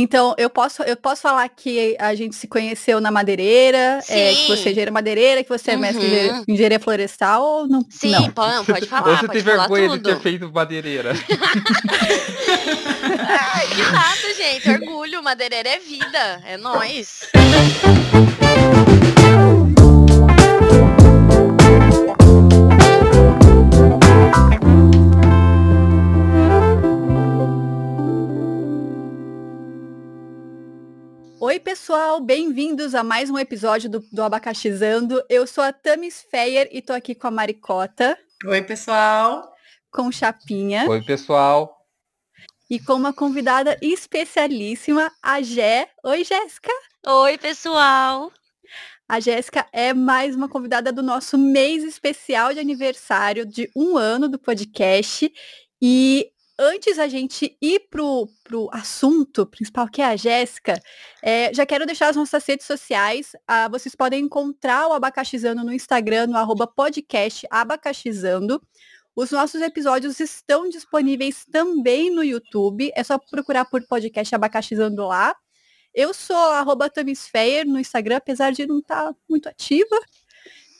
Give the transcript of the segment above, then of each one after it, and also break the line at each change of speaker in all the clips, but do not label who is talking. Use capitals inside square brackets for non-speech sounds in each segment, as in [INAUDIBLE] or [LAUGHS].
Então, eu posso, eu posso falar que a gente se conheceu na madeireira, é, que você é engenheira madeireira, que você é mestre uhum. em engenharia florestal ou não?
Sim,
não.
Pode, pode falar.
Você tem vergonha tudo. de ter feito madeireira. [LAUGHS]
Ai, que nada, gente. Orgulho, madeireira é vida. É nóis.
Pessoal, bem-vindos a mais um episódio do, do Abacaxizando. Eu sou a Tamis Feyer e tô aqui com a Maricota.
Oi, pessoal.
Com Chapinha.
Oi, pessoal.
E com uma convidada especialíssima, a Gé. Oi, Jéssica.
Oi, pessoal.
A Jéssica é mais uma convidada do nosso mês especial de aniversário de um ano do podcast. E antes a gente ir pro, pro assunto principal, que é a Jéssica, é, já quero deixar as nossas redes sociais. Ah, vocês podem encontrar o Abacaxizando no Instagram, no arroba podcast Abacaxizando. Os nossos episódios estão disponíveis também no YouTube. É só procurar por podcast Abacaxizando lá. Eu sou arroba no Instagram, apesar de não estar tá muito ativa.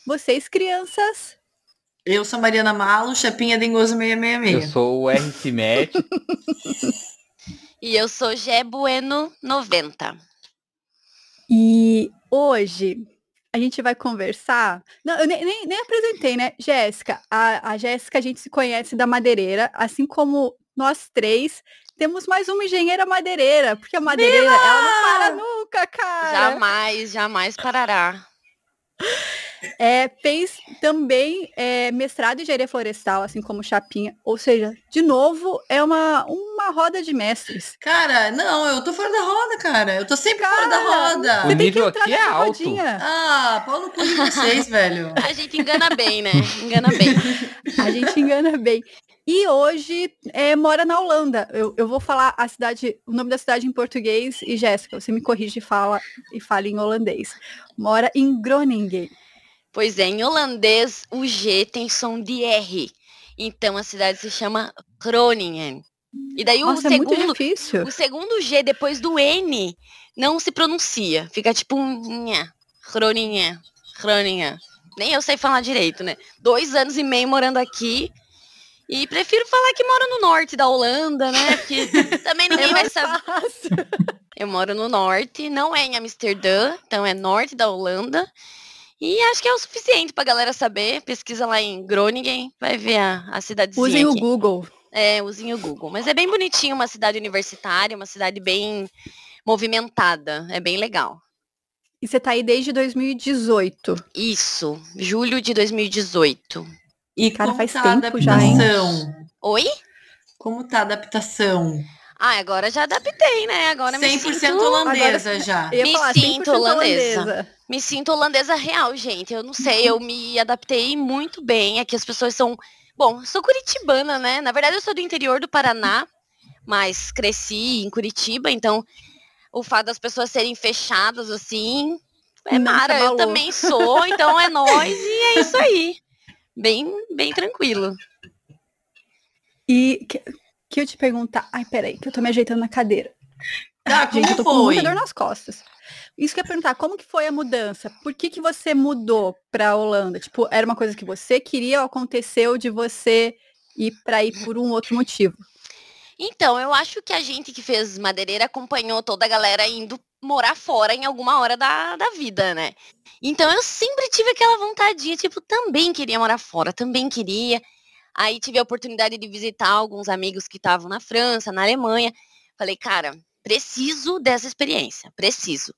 Vocês, crianças,
eu sou Mariana Malo, Chapinha Dengoso 666.
Eu sou o R. Cimete. [LAUGHS]
e eu sou Gé Bueno 90.
E hoje a gente vai conversar. Não, eu nem, nem, nem apresentei, né? Jéssica. A, a Jéssica, a gente se conhece da madeireira, assim como nós três temos mais uma engenheira madeireira, porque a madeireira, Viva! ela não para nunca, cara.
Jamais, jamais parará. [LAUGHS]
É, fez também é, mestrado em engenharia florestal, assim como Chapinha. Ou seja, de novo, é uma, uma roda de mestres.
Cara, não, eu tô fora da roda, cara. Eu tô sempre cara, fora da roda.
O nível aqui é alto.
Rodinha. Ah, pau no cu de vocês, [LAUGHS] velho.
A gente engana bem, né? Engana bem.
A gente engana bem. E hoje é, mora na Holanda. Eu, eu vou falar a cidade, o nome da cidade em português e Jéssica, você me corrige e fala e fala em holandês. Mora em Groningen.
Pois é, em holandês o G tem som de R. Então a cidade se chama Groningen. E daí
Nossa,
o segundo,
é
o segundo G depois do N não se pronuncia, fica tipo um Groningen, Groningen. Nem eu sei falar direito, né? Dois anos e meio morando aqui e prefiro falar que moro no norte da Holanda, né? Porque [LAUGHS] também ninguém é vai saber. Eu moro no norte, não é em Amsterdã, então é norte da Holanda. E acho que é o suficiente pra galera saber. Pesquisa lá em Groningen, vai ver a, a cidadezinha.
Usem
aqui.
o Google.
É, usem o Google. Mas é bem bonitinho, uma cidade universitária, uma cidade bem movimentada. É bem legal.
E você tá aí desde 2018.
Isso, julho de 2018.
E cara, faz tá tempo já, hein?
Oi?
Como tá a adaptação?
Ah, agora já adaptei, né? Agora 100% me sinto...
holandesa agora, já.
Me sinto holandesa. holandesa. Me sinto holandesa real, gente. Eu não sei, eu me adaptei muito bem. Aqui as pessoas são... Bom, sou curitibana, né? Na verdade, eu sou do interior do Paraná, mas cresci em Curitiba, então o fato das pessoas serem fechadas assim... É Mara, eu também sou, então é nós e é isso aí. Bem, bem tranquilo.
E que eu te perguntar. Ai, peraí, que eu tô me ajeitando na cadeira.
Tá,
Gente,
eu
tô
foi?
com muita dor nas costas. Isso que eu ia perguntar, como que foi a mudança? Por que, que você mudou pra Holanda? Tipo, era uma coisa que você queria ou aconteceu de você ir para ir por um outro motivo?
Então, eu acho que a gente que fez madeireira acompanhou toda a galera indo morar fora em alguma hora da, da vida, né? Então eu sempre tive aquela vontade, tipo, também queria morar fora, também queria. Aí tive a oportunidade de visitar alguns amigos que estavam na França, na Alemanha. Falei, cara, preciso dessa experiência, preciso.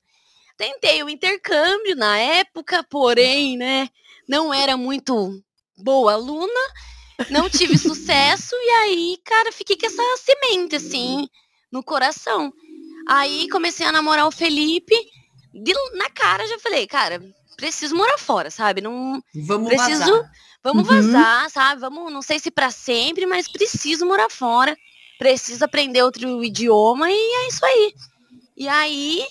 Tentei o intercâmbio na época, porém, né, não era muito boa aluna, não tive [LAUGHS] sucesso e aí, cara, fiquei com essa semente assim no coração. Aí comecei a namorar o Felipe, de, na cara já falei, cara, preciso morar fora, sabe? Não
Vamos
preciso
vazar.
Vamos uhum. vazar, sabe? Vamos, não sei se para sempre, mas preciso morar fora. Preciso aprender outro idioma e é isso aí. E aí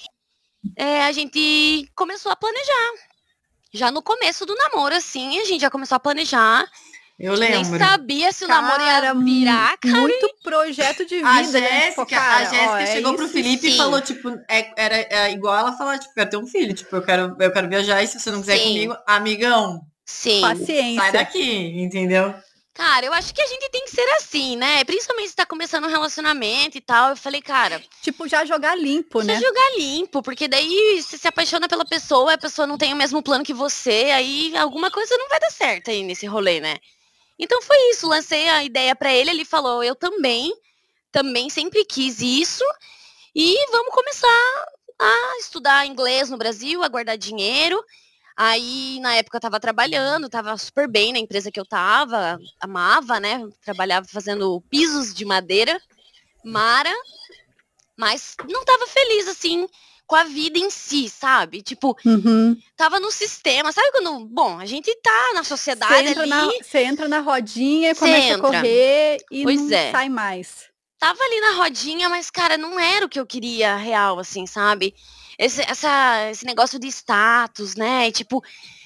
é, a gente começou a planejar. Já no começo do namoro, assim, a gente já começou a planejar.
Eu lembro.
Nem sabia se o namoro ia virar, cara.
Muito projeto de vida,
A
né? Tipo,
Jéssica,
cara,
a Jéssica
ó, é
chegou pro Felipe e
sim.
falou, tipo, é- era é igual ela falar, tipo, quero ter um filho, tipo, eu quero, eu quero viajar e se você não quiser
Sim.
comigo, amigão,
Sim.
Paciência.
sai daqui, entendeu?
Cara, eu acho que a gente tem que ser assim, né? Principalmente se tá começando um relacionamento e tal. Eu falei, cara,
Tipo, já jogar limpo, né?
jogar limpo, porque daí você se apaixona pela pessoa, a pessoa não tem o mesmo plano que você, aí alguma coisa não vai dar certo aí nesse rolê, né? Então foi isso, lancei a ideia pra ele, ele falou, eu também, também sempre quis isso, e vamos começar a estudar inglês no Brasil, a guardar dinheiro. Aí, na época, eu tava trabalhando, tava super bem na empresa que eu tava, amava, né? Trabalhava fazendo pisos de madeira, Mara, mas não tava feliz, assim, com a vida em si, sabe? Tipo,
Uhum.
tava no sistema, sabe quando, bom, a gente tá na
Você
sociedade
entra,
ali,
na, você entra na rodinha,
Cê
começa
entra.
a correr e
Pois
não
é.
sai mais.
tava ali na rodinha, mas, cara, não era o que eu queria real, assim, sabe? Esse, essa, esse negócio de status, né? E, Tipo,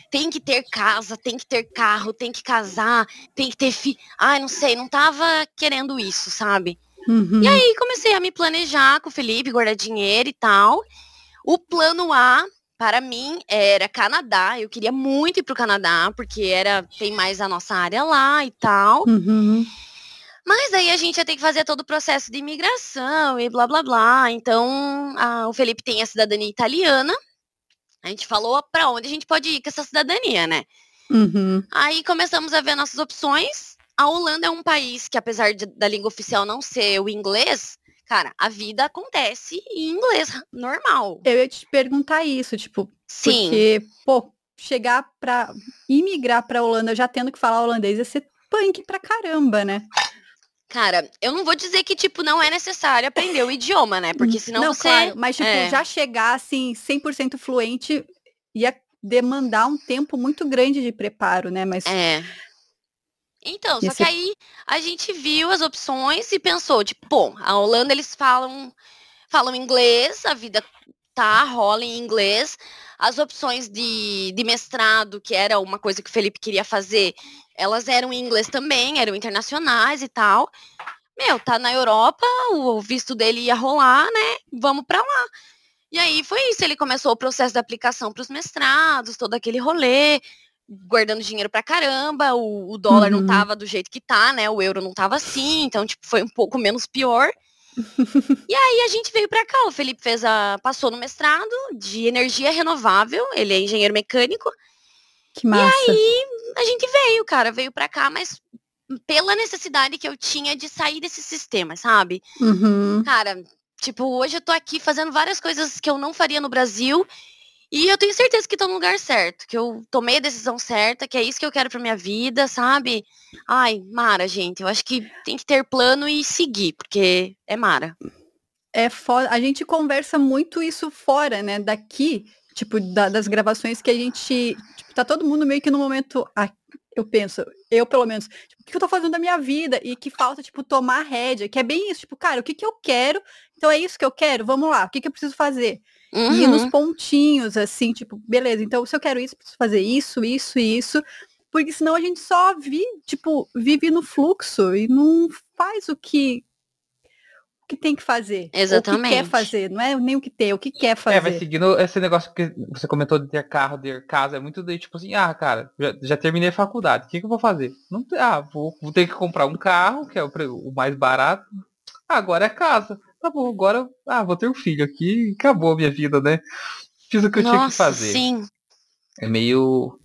tem que ter casa, tem que ter carro, tem que casar, tem que ter filho. Ai, não sei, não tava querendo isso, sabe?
Uhum.
E aí comecei a me planejar com o Felipe, guardar dinheiro e tal. O plano A para mim era Canadá. Eu queria muito ir pro Canadá, porque era tem mais a nossa área lá e tal.
Uhum.
Mas aí a gente ia ter que fazer todo o processo de imigração e blá blá blá. Então, a- o Felipe tem a cidadania italiana. A gente falou para onde a gente pode ir com essa cidadania, né?
Uhum.
Aí começamos a ver nossas opções. A Holanda é um país que, apesar de- da língua oficial não ser o inglês, cara, a vida acontece em inglês normal.
Eu ia te perguntar isso, tipo,
Sim.
porque, pô, chegar pra imigrar pra Holanda já tendo que falar holandês ia ser punk pra caramba, né?
Cara, eu não vou dizer que, tipo, não é necessário aprender o idioma, né? Porque senão
não,
você.
claro, mas tipo,
é.
já chegar assim 100% fluente ia demandar um tempo muito grande de preparo, né? Mas
É. Então, só
Esse-
que aí a gente viu as opções e pensou, tipo, pô, a Holanda eles falam falam inglês, a vida tá, rola em inglês. As opções de, de mestrado, que era uma coisa que o Felipe queria fazer, elas eram em inglês também, eram internacionais e tal. Meu, tá na Europa, o visto dele ia rolar, né? Vamos pra lá. E aí foi isso, ele começou o processo da aplicação para os mestrados, todo aquele rolê, guardando dinheiro pra caramba, o, o dólar
Uhum.
não tava do jeito que tá, né? O euro não tava assim, então tipo foi um pouco menos pior. E aí a gente veio pra cá, o Felipe fez a passou no mestrado de energia renovável, ele é engenheiro mecânico.
que massa.
A gente veio, cara, veio pra cá, mas pela necessidade que eu tinha de sair desse sistema, sabe?
Uhum.
Cara, tipo, hoje eu tô aqui fazendo várias coisas que eu não faria no Brasil. E eu tenho certeza que tô no lugar certo, que eu tomei a decisão certa, que é isso que eu quero pra minha vida, sabe? Ai, Mara, gente, eu acho que tem que ter plano e seguir, porque é Mara.
É foda. A gente conversa muito isso fora, né? Daqui, tipo, da- das gravações que a gente. Tipo, tá todo mundo meio que no momento. ah, eu penso, eu pelo menos, tipo, o que eu tô fazendo da minha vida? E que falta, tipo, tomar rédea, que é bem isso, tipo, cara, o que que eu quero? Então é isso que eu quero, vamos lá, o que que eu preciso fazer? E ir nos
Uhum.
pontinhos, assim, tipo, beleza, então se eu quero isso, preciso fazer isso, isso e isso. Porque senão a gente só vi, tipo, vive no fluxo e não faz o que, o que tem que fazer. ou O que quer
Exatamente.
fazer, não é nem o que tem, é o que quer
É,
fazer.
vai seguindo esse negócio que você comentou de ter carro, ter casa, é muito de tipo assim, ah, cara, já, já terminei a faculdade, o que, que eu vou fazer? Não, ah, vou, vou ter que comprar um carro, que é o, o mais barato. Agora é casa. Tá bom, agora, ah, vou ter um filho aqui e acabou a minha vida, né? Fiz o que eu tinha que
Nossa,
fazer.
sim.
É meio.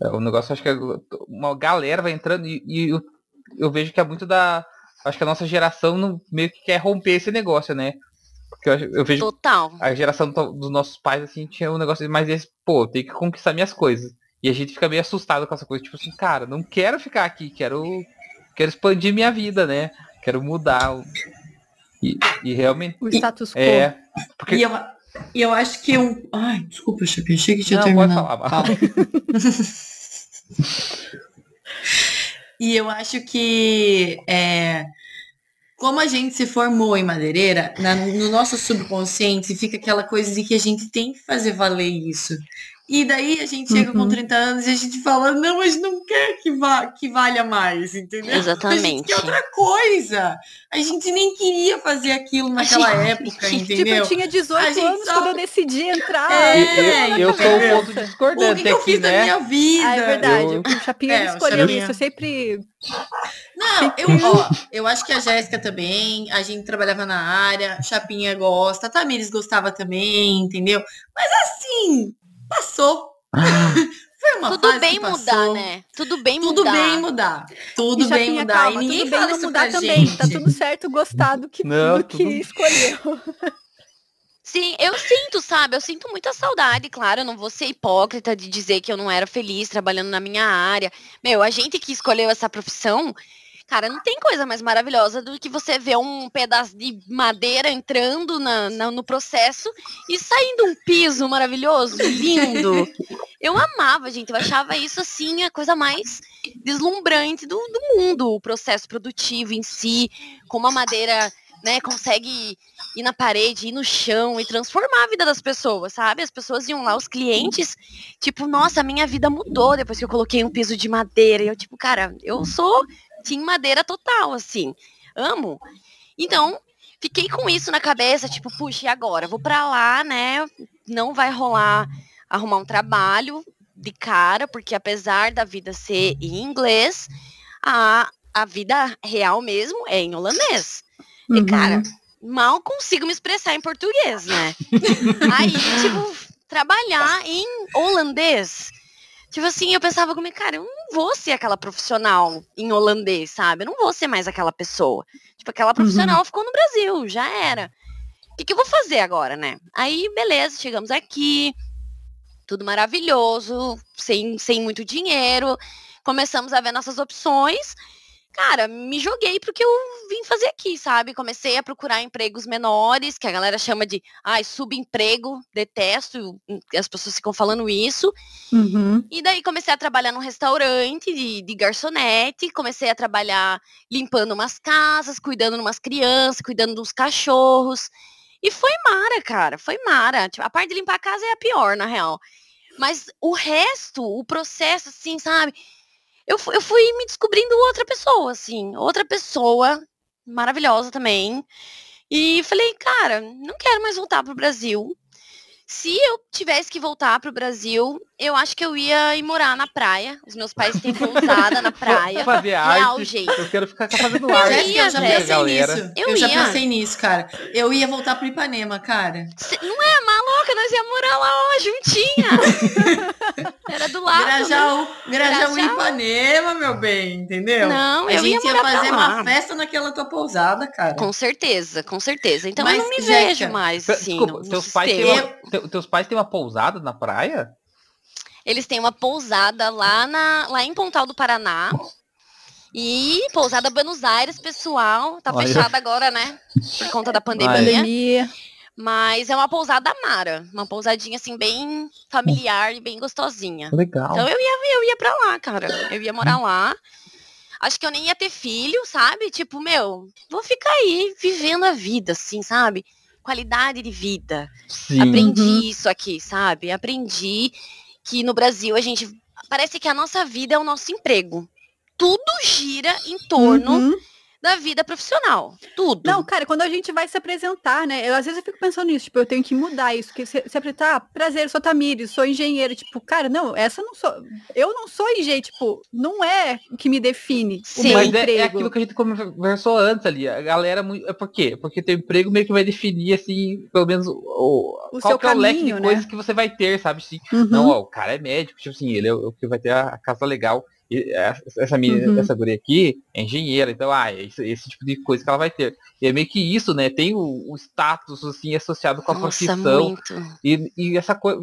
É, o negócio, acho que é- uma galera vai entrando e, e eu, eu vejo que é muito da. Acho que a nossa geração não, meio que quer romper esse negócio, né? Porque eu, eu vejo
Total.
a geração do- dos nossos pais, assim, tinha um negócio mais desse, pô, tem que conquistar minhas coisas. E a gente fica meio assustado com essa coisa, tipo assim, cara, não quero ficar aqui, quero, quero expandir minha vida, né? Quero mudar. E, e realmente.
O status quo.
É. Porque.
E eu, e eu acho que um. Ai, desculpa, Chapi, achei que tinha
Não, pode
terminado.
falar,
Fala. [LAUGHS] e eu acho que é, como a gente se formou em madeireira, na- no nosso subconsciente fica aquela coisa de que a gente tem que fazer valer isso. E daí a gente chega com
Uhum.
30 anos e a gente fala, não, a gente não quer que, va que valha mais, entendeu? A gente
Exatamente.
quer outra coisa. A gente nem queria fazer aquilo naquela
gente-
época, [LAUGHS]
Tipo,
entendeu?
eu tinha 18
A gente
anos
só-
quando eu decidi entrar.
É,
eu, eu, eu sou o ponto
o que,
discordante
que eu
aqui,
fiz da
né?
minha vida?
Ah, é verdade.
Eu-
O Chapinha
É,
escolheu
Chapinha.
isso. Eu sempre.
Não, eu, ó, eu acho que a Jéssica também, a gente trabalhava na área, Chapinha gosta, a Tamires gostava também, entendeu? Mas assim, passou. Foi uma
Tudo
fase
bem mudar, né? Tudo bem
Tudo
mudar.
bem mudar. Tudo bem mudar.
calma,
e ninguém
tudo bem
fala
não
isso
mudar
pra
também.
gente.
Tá tudo certo gostar do que,
Não,
do que
tudo-
escolheu.
Sim, eu sinto, sabe? Eu sinto muita saudade, claro. Eu não vou ser hipócrita de dizer que eu não era feliz trabalhando na minha área. Meu, a gente que escolheu essa profissão, cara, não tem coisa mais maravilhosa do que você ver um pedaço de madeira entrando na- na- no processo e saindo um piso maravilhoso, lindo. [LAUGHS] Eu amava, gente. Eu achava isso, assim, a coisa mais deslumbrante do, do mundo. O processo produtivo em si, como a madeira, né, consegue ir na parede, ir no chão e transformar a vida das pessoas, sabe? As pessoas iam lá, os clientes, tipo, nossa, a minha vida mudou depois que eu coloquei um piso de madeira. E eu, tipo, cara, eu sou Team Madeira total, assim. Amo. Então, fiquei com isso na cabeça, tipo, puxa, e agora? Vou pra lá, né? Não vai rolar arrumar um trabalho de cara, porque apesar da vida ser em inglês, a, a vida real mesmo é em holandês. E,
Uhum.
cara, mal consigo me expressar em português, né? [LAUGHS] Aí, tipo, trabalhar em holandês. Tipo assim, eu pensava comigo, cara, eu não vou ser aquela profissional em holandês, sabe? Eu não vou ser mais aquela pessoa. Tipo, aquela profissional ficou no Brasil, já era. O que, que eu vou fazer agora, né? Aí, beleza, chegamos aqui, tudo maravilhoso, sem, sem muito dinheiro. Começamos a ver nossas opções. Cara, me joguei pro que eu vim fazer aqui, sabe? Comecei a procurar empregos menores, que a galera chama de, ai, subemprego, detesto, as pessoas ficam falando isso.
Uhum.
E daí comecei a trabalhar num restaurante de, de garçonete, comecei a trabalhar limpando umas casas, cuidando de umas crianças, cuidando dos cachorros. E foi mara, cara, foi mara. Tipo, a parte de limpar a casa é a pior, na real. Mas o resto, o processo, assim, sabe? Eu, eu fui me descobrindo outra pessoa, assim, outra pessoa maravilhosa também. E falei, cara, não quero mais voltar pro Brasil. Se eu tivesse que voltar pro Brasil, eu acho que eu ia ir morar na praia. Os meus pais têm pousada na praia.
Fazer
Real,
arte.
gente.
Eu quero ficar fazendo arte.
Jéssica, eu já pensei
galera.
nisso.
Eu
Eu, já
ia.
pensei nisso, cara. Eu ia voltar pro Ipanema, cara.
Cê- Não é maluca, nós ia morar lá, ó, juntinha. [LAUGHS] Era do lado. né?
Grajaú, Grajaú
Grajaú.
Ipanema, meu bem, entendeu?
Não,
a
eu ia
gente ia,
pra
fazer uma festa naquela tua pousada, cara.
Com certeza, com certeza. Então
Mas,
eu não me vejo mais, assim,
Desculpa,
no, no
teus pais, têm uma, te- teus pais têm uma pousada na praia?
Eles têm uma pousada lá, na, lá em Pontal do Paraná. E pousada Buenos Aires, pessoal. Tá
Olha.
fechada agora, né? Por conta da pandemia.
Pandemia.
Mas é uma pousada mara. Uma pousadinha, assim, bem familiar e bem gostosinha.
Legal.
Então eu ia, eu ia pra lá, cara. Eu ia morar lá. Acho que eu nem ia ter filho, sabe? Tipo, meu, vou ficar aí vivendo a vida, assim, sabe? Qualidade de vida.
Sim.
Aprendi
Uhum.
isso aqui, sabe? Aprendi que no Brasil a gente. Parece que a nossa vida é o nosso emprego. Tudo gira em torno
Uhum.
Da vida profissional. Tudo.
Não, cara, quando a gente vai se apresentar, né? Eu, às vezes eu fico pensando nisso, tipo, eu tenho que mudar isso, porque se, se apresentar, ah, prazer, sou Tamires, sou engenheiro, tipo, cara, não, essa não sou, eu não sou engenheiro, tipo, não é o que me define o
Sim.
meu
Mas é,
emprego.
é aquilo que a gente conversou antes ali. A galera. mui- É por quê? Porque teu emprego meio que vai definir, assim, pelo menos o,
O
qual
seu
que é o leque de
né?
coisas que você vai ter, sabe? Assim,
Uhum.
Não, ó, o cara é médico, tipo assim, ele é o o que vai ter a casa legal. E essa, menina,
Uhum.
essa guria aqui é engenheira, então, ah, é esse, esse tipo de coisa que ela vai ter. E é meio que isso, né? Tem o, o status, assim, associado com a
Nossa,
profissão.
muito.
E, e essa coisa,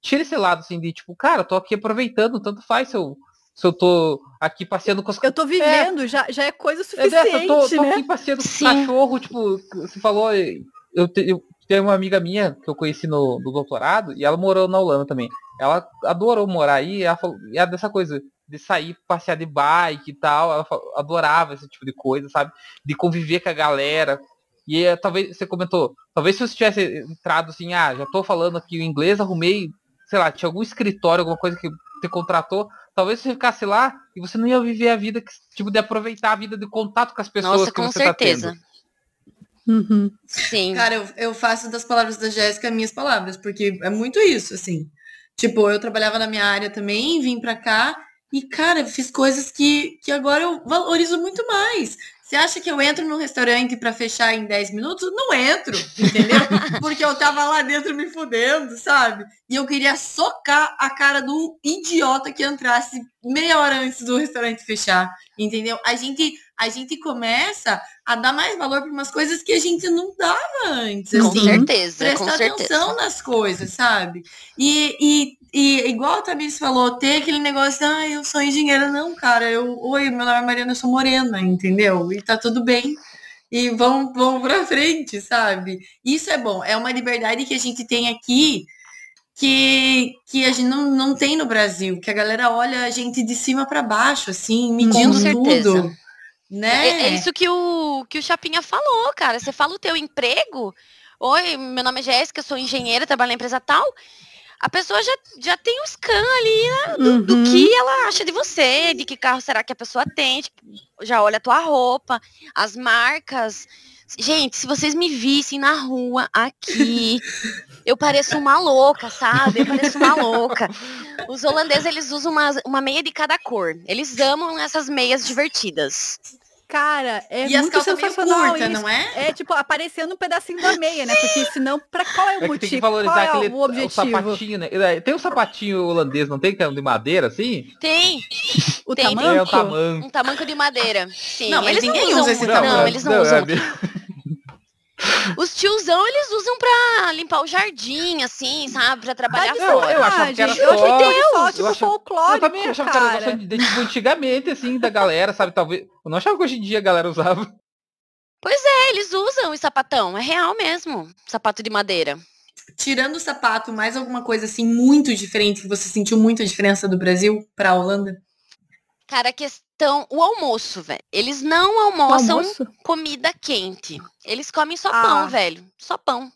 tira esse lado, assim, de tipo, cara, eu tô aqui aproveitando, tanto faz se eu, se eu tô aqui passeando com as
Eu tô vivendo, já, já é coisa
é
suficiente,
dessa, eu tô, tô
né?
aqui passeando com
Sim.
cachorro, tipo, você falou, eu, te, eu tenho uma amiga minha que eu conheci no, no doutorado e ela morou na Holanda também. Ela adorou morar aí, ela falou, e é dessa coisa de sair, passear de bike e tal, ela adorava esse tipo de coisa, sabe? De conviver com a galera. E é, talvez, você comentou, talvez se eu tivesse entrado assim, ah, já tô falando aqui o inglês, arrumei sei lá, tinha algum escritório, alguma coisa que você contratou, talvez você ficasse lá e você não ia viver a vida, que, tipo, de aproveitar a vida de contato com as pessoas
Nossa,
que
com
você
certeza.
tá tendo.
Uhum.
Sim.
Cara, eu, eu faço das palavras da Jéssica minhas palavras, porque é muito isso, assim. Tipo, eu trabalhava na minha área também, vim pra cá e, cara, fiz coisas que, que agora eu valorizo muito mais. Você acha que eu entro num restaurante pra fechar em 10 minutos? Não entro, entendeu? [LAUGHS] Porque eu tava lá dentro me fudendo, sabe? E eu queria socar a cara do idiota que entrasse meia hora antes do restaurante fechar, entendeu? A gente, a gente começa a dar mais valor para umas coisas que a gente não dava antes.
Com
assim
certeza, com
prestar
certeza.
atenção nas coisas, sabe? E, e, e igual a Tamiris falou, ter aquele negócio de, ah, eu sou engenheira. Não, cara, eu, oi, meu nome é Mariana, eu sou morena, entendeu? E tá tudo bem. E vão, vão pra frente, sabe? Isso é bom. É uma liberdade que a gente tem aqui que, que a gente não, não tem no Brasil. Que a galera olha a gente de cima para baixo, assim, medindo
certeza.
tudo. Né?
É, é isso que o, que o Chapinha falou, cara. Você fala o teu emprego. Oi, meu nome é Jéssica, sou engenheira, trabalho na empresa tal. A pessoa já, já tem o scan ali né, do, do
Uhum.
que ela acha de você, de que carro será que a pessoa tem, tipo, já olha a tua roupa, as marcas. Gente, se vocês me vissem na rua aqui, eu pareço uma louca, sabe? Eu pareço uma louca. Os holandeses, eles usam uma, uma meia de cada cor. Eles amam essas meias divertidas.
Cara, é
e
muito sensacional
curtas,
isso.
não é?
É tipo aparecendo um pedacinho da meia, né? Porque senão, pra qual é o
É que
motivo?
tem que
Qual
valorizar
é
aquele
o
o
objetivo?
sapatinho, né? É, Tem um sapatinho holandês, não tem que é de madeira, assim?
Tem
O
Tem,
tamanho?
É o tamanho.
um tamanco de madeira. Sim,
Não, mas
eles
ninguém
não usam
usa esse
muito,
tamanho.
não, eles não,
é
usam.
de- [LAUGHS]
Os tiozão, eles usam pra limpar o jardim, assim, sabe? Pra trabalhar fora.
eu achava que era.
Eu
só-
achei que era só,
eu
tipo,
achava-
folclórico,
Eu também achava que era
cara.
negócio de, de, tipo, antigamente, assim, da galera, sabe? Talvez. Eu não achava que hoje em dia a galera usava.
É, eles usam o sapatão, é real mesmo. Sapato de madeira.
Tirando o sapato, mais alguma coisa assim muito diferente que você sentiu muita diferença do Brasil pra Holanda?
Cara, a questão, o almoço, velho. Eles não almoçam
Almoço?
comida quente. Eles comem só
Ah.
pão, velho. Só pão.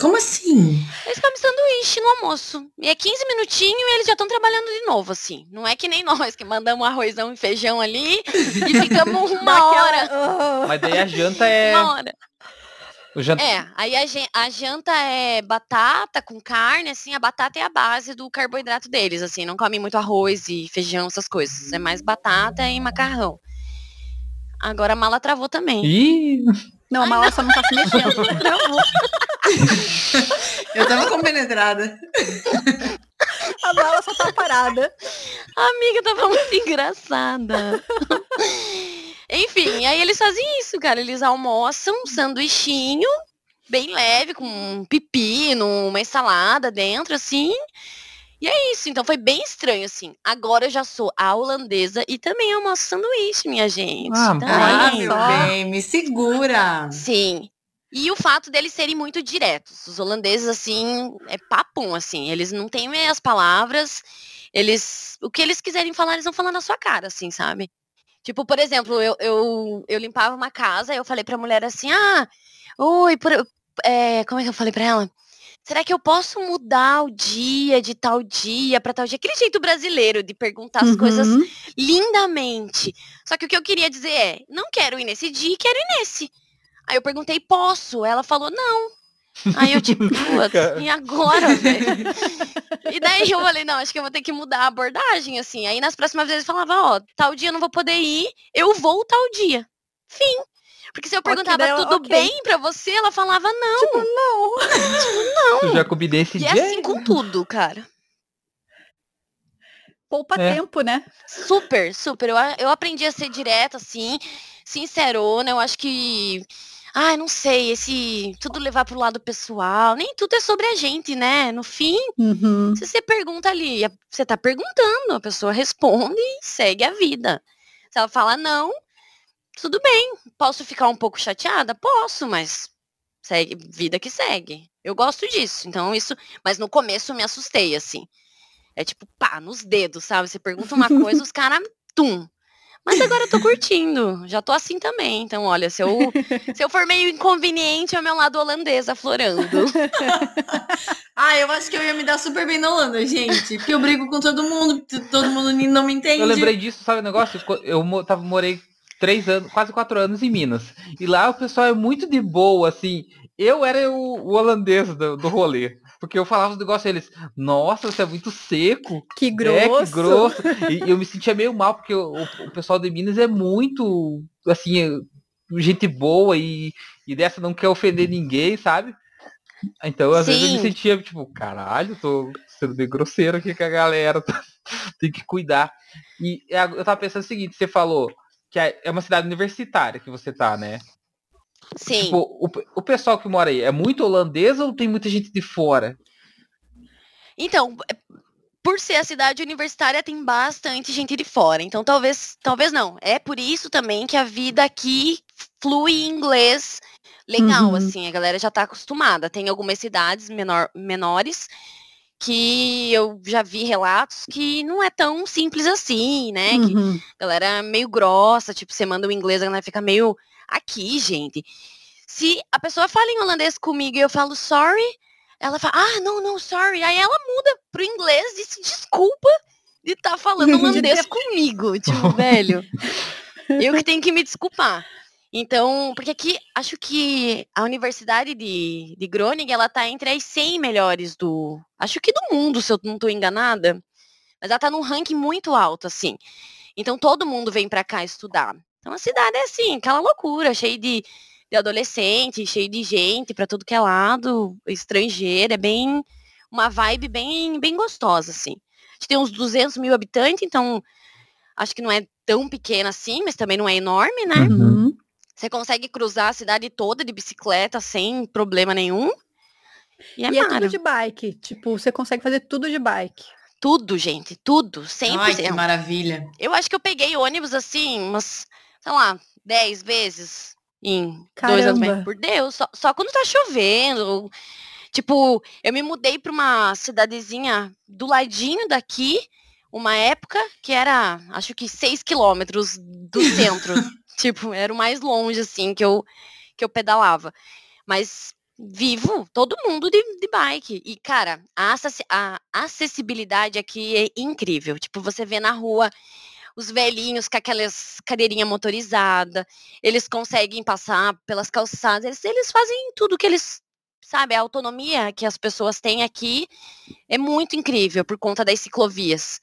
Como assim?
Eles comem sanduíche no almoço. E é 15 minutinhos e eles já estão trabalhando de novo, assim. Não é que nem [LAUGHS] nós que mandamos arrozão e feijão ali e ficamos [LAUGHS] uma hora.
Mas daí a janta [LAUGHS] é.
Uma hora.
Janta...
É, aí a, janta é batata com carne, assim, a batata é a base do carboidrato deles, assim, não comem muito arroz e feijão, essas coisas. É mais batata e macarrão. Agora a mala travou também.
Ih,
Não, a mala só não tá se mexendo. [LAUGHS]
Travou.
Eu tava compenetrada.
A mala só tá parada.
A amiga tava muito engraçada. Enfim, aí eles fazem isso, cara. Eles almoçam um sanduichinho bem leve, com um pepino, uma salada dentro, assim. E é isso. Então foi bem estranho, assim. Agora eu já sou a holandesa e também almoço sanduíche, minha gente.
Ah.
Ah,
Olha
meu bem, me segura.
Sim. E o fato deles serem muito diretos. Os holandeses, assim, é papum, assim. Eles não têm meias palavras. Eles. O que eles quiserem falar, eles vão falar na sua cara, assim, sabe? Tipo, por exemplo, eu, eu, eu limpava uma casa e eu falei pra mulher assim, ah, oi, por, é, como é que eu falei pra ela? Será que eu posso mudar o dia de tal dia pra tal dia? Aquele jeito brasileiro de perguntar as coisas
Uhum.
lindamente. Só que o que eu queria dizer é, não quero ir nesse dia, quero ir nesse. Aí eu perguntei, posso? Ela falou, não. Aí eu tipo, [LAUGHS] putz, e agora, velho? [LAUGHS] E daí eu falei, não, acho que eu vou ter que mudar a abordagem, assim. Aí nas próximas vezes eu falava, ó, tal dia eu não vou poder ir, eu vou tal dia. Fim. Porque se eu perguntava
ela-
tudo
ok.
bem pra você, ela falava não.
Não. [LAUGHS]
eu já combinei esse
E
dia.
é assim com tudo, cara.
Poupa
É.
tempo, né?
Super, super. Eu, eu aprendi a ser direta, assim, sincerona. Eu acho que. Ai, não sei, esse. Tudo levar pro lado pessoal. Nem tudo é sobre a gente, né? No fim,
Uhum.
se você pergunta ali, você tá perguntando, a pessoa responde e segue a vida. Se ela fala não, tudo bem. Posso ficar um pouco chateada? Posso, mas segue, vida que segue. Eu gosto disso. Então, isso. Mas no começo eu me assustei, assim. É tipo, pá, nos dedos, sabe? Você pergunta uma [LAUGHS] coisa, os caras, tum. Mas agora eu tô curtindo. Já tô assim também. Então, olha, se eu, se eu for meio inconveniente, é o meu lado holandês aflorando. [LAUGHS]
Ah, eu acho que eu ia me dar super bem na Holanda, gente. Porque eu brigo com todo mundo, todo mundo não me entende.
Eu lembrei disso, sabe o negócio? Eu tava, morei três anos, quase quatro anos em Minas. E lá o pessoal é muito de boa, assim. Eu era o, o holandês do, do rolê. Porque eu falava os negócios eles, nossa, você é muito seco.
Que
É,
grosso.
que grosso. E [LAUGHS] eu me sentia meio mal, porque o, o- pessoal de Minas é muito, assim, é, gente boa e, e dessa não quer ofender ninguém, sabe? Então, às vezes eu me
Sim.
sentia, tipo, caralho, tô sendo bem grosseiro aqui com a galera, [LAUGHS] tem que cuidar. E é, eu tava pensando o seguinte, você falou que é é uma cidade universitária que você tá, né?
Sim.
Tipo, o, o pessoal que mora aí é muito holandês ou tem muita gente de fora?
Então, é- por ser a cidade universitária, tem bastante gente de fora. Então, talvez, talvez não. É por isso também que a vida aqui flui em inglês legal,
Uhum.
assim. A galera já tá acostumada. Tem algumas cidades menor, menores que eu já vi relatos que não é tão simples assim, né? Que
Uhum.
a galera é meio grossa, tipo, você manda o inglês, a galera fica meio aqui, gente. Se a pessoa fala em holandês comigo e eu falo sorry, ela fala, ah, não, não, sorry. Aí ela muda pro inglês e se desculpa de estar falando [LAUGHS] holandês comigo. [LAUGHS] Tipo, velho, eu que tenho que me desculpar. Então, porque aqui, acho que a Universidade de, de Groningen, ela tá entre as 100 melhores do, acho que do mundo, se eu não tô enganada. Mas ela tá num ranking muito alto, assim. Então, todo mundo vem pra cá estudar. Então, a cidade é assim, aquela loucura, cheia de, de adolescente, cheio de gente pra tudo que é lado, estrangeira, é bem, uma vibe bem, bem gostosa, assim. A gente tem uns 200 mil habitantes, então acho que não é tão pequena assim, mas também não é enorme, né?
Uhum.
Você consegue cruzar a cidade toda de bicicleta sem problema nenhum. E é,
E é tudo de bike. Tipo, você consegue fazer tudo de bike.
Tudo, gente, tudo, 100%.
Ai, que maravilha.
Eu acho que eu peguei ônibus assim, umas, sei lá, 10 vezes em dois anos.
Caramba.
mas, Por Deus, só, só quando tá chovendo. Tipo, eu me mudei pra uma cidadezinha do ladinho daqui, uma época que era, acho que 6 quilômetros do centro. [LAUGHS] tipo, era o mais longe, assim, que eu, que eu pedalava. Mas vivo, todo mundo de, de bike. E, cara, a, acessi- a acessibilidade aqui é incrível. Tipo, você vê na rua os velhinhos com aquelas cadeirinha motorizada, eles conseguem passar pelas calçadas, eles, eles fazem tudo que eles, sabe, a autonomia que as pessoas têm aqui é muito incrível por conta das ciclovias.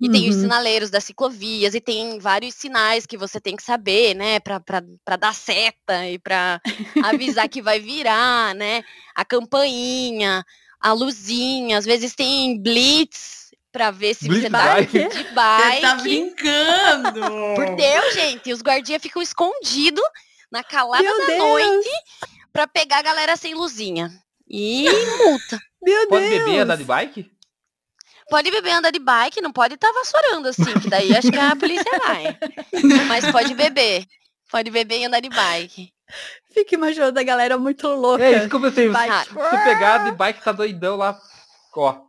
E tem os
Uhum.
sinaleiros das ciclovias, e tem vários sinais que você tem que saber, né, pra dar seta e pra avisar que vai virar, né, a campainha, a luzinha, às vezes tem blitz pra ver se
Blitz
você tá
bike?
de
Você
bike.
tá brincando. [LAUGHS]
Por Deus, gente, e os guardias ficam escondidos na calada
Meu
da
Deus.
noite pra pegar a galera sem luzinha. E [LAUGHS] multa.
Meu
Pode
Deus.
beber e andar de bike?
Pode beber e andar de bike, não pode estar vassourando assim, que daí acho que a polícia vai. [LAUGHS] Mas pode beber. Pode beber e andar de bike.
Fico imaginando a galera muito louca.
É isso que eu pensei. Se você pegar de bike, tá doidão lá. Ó.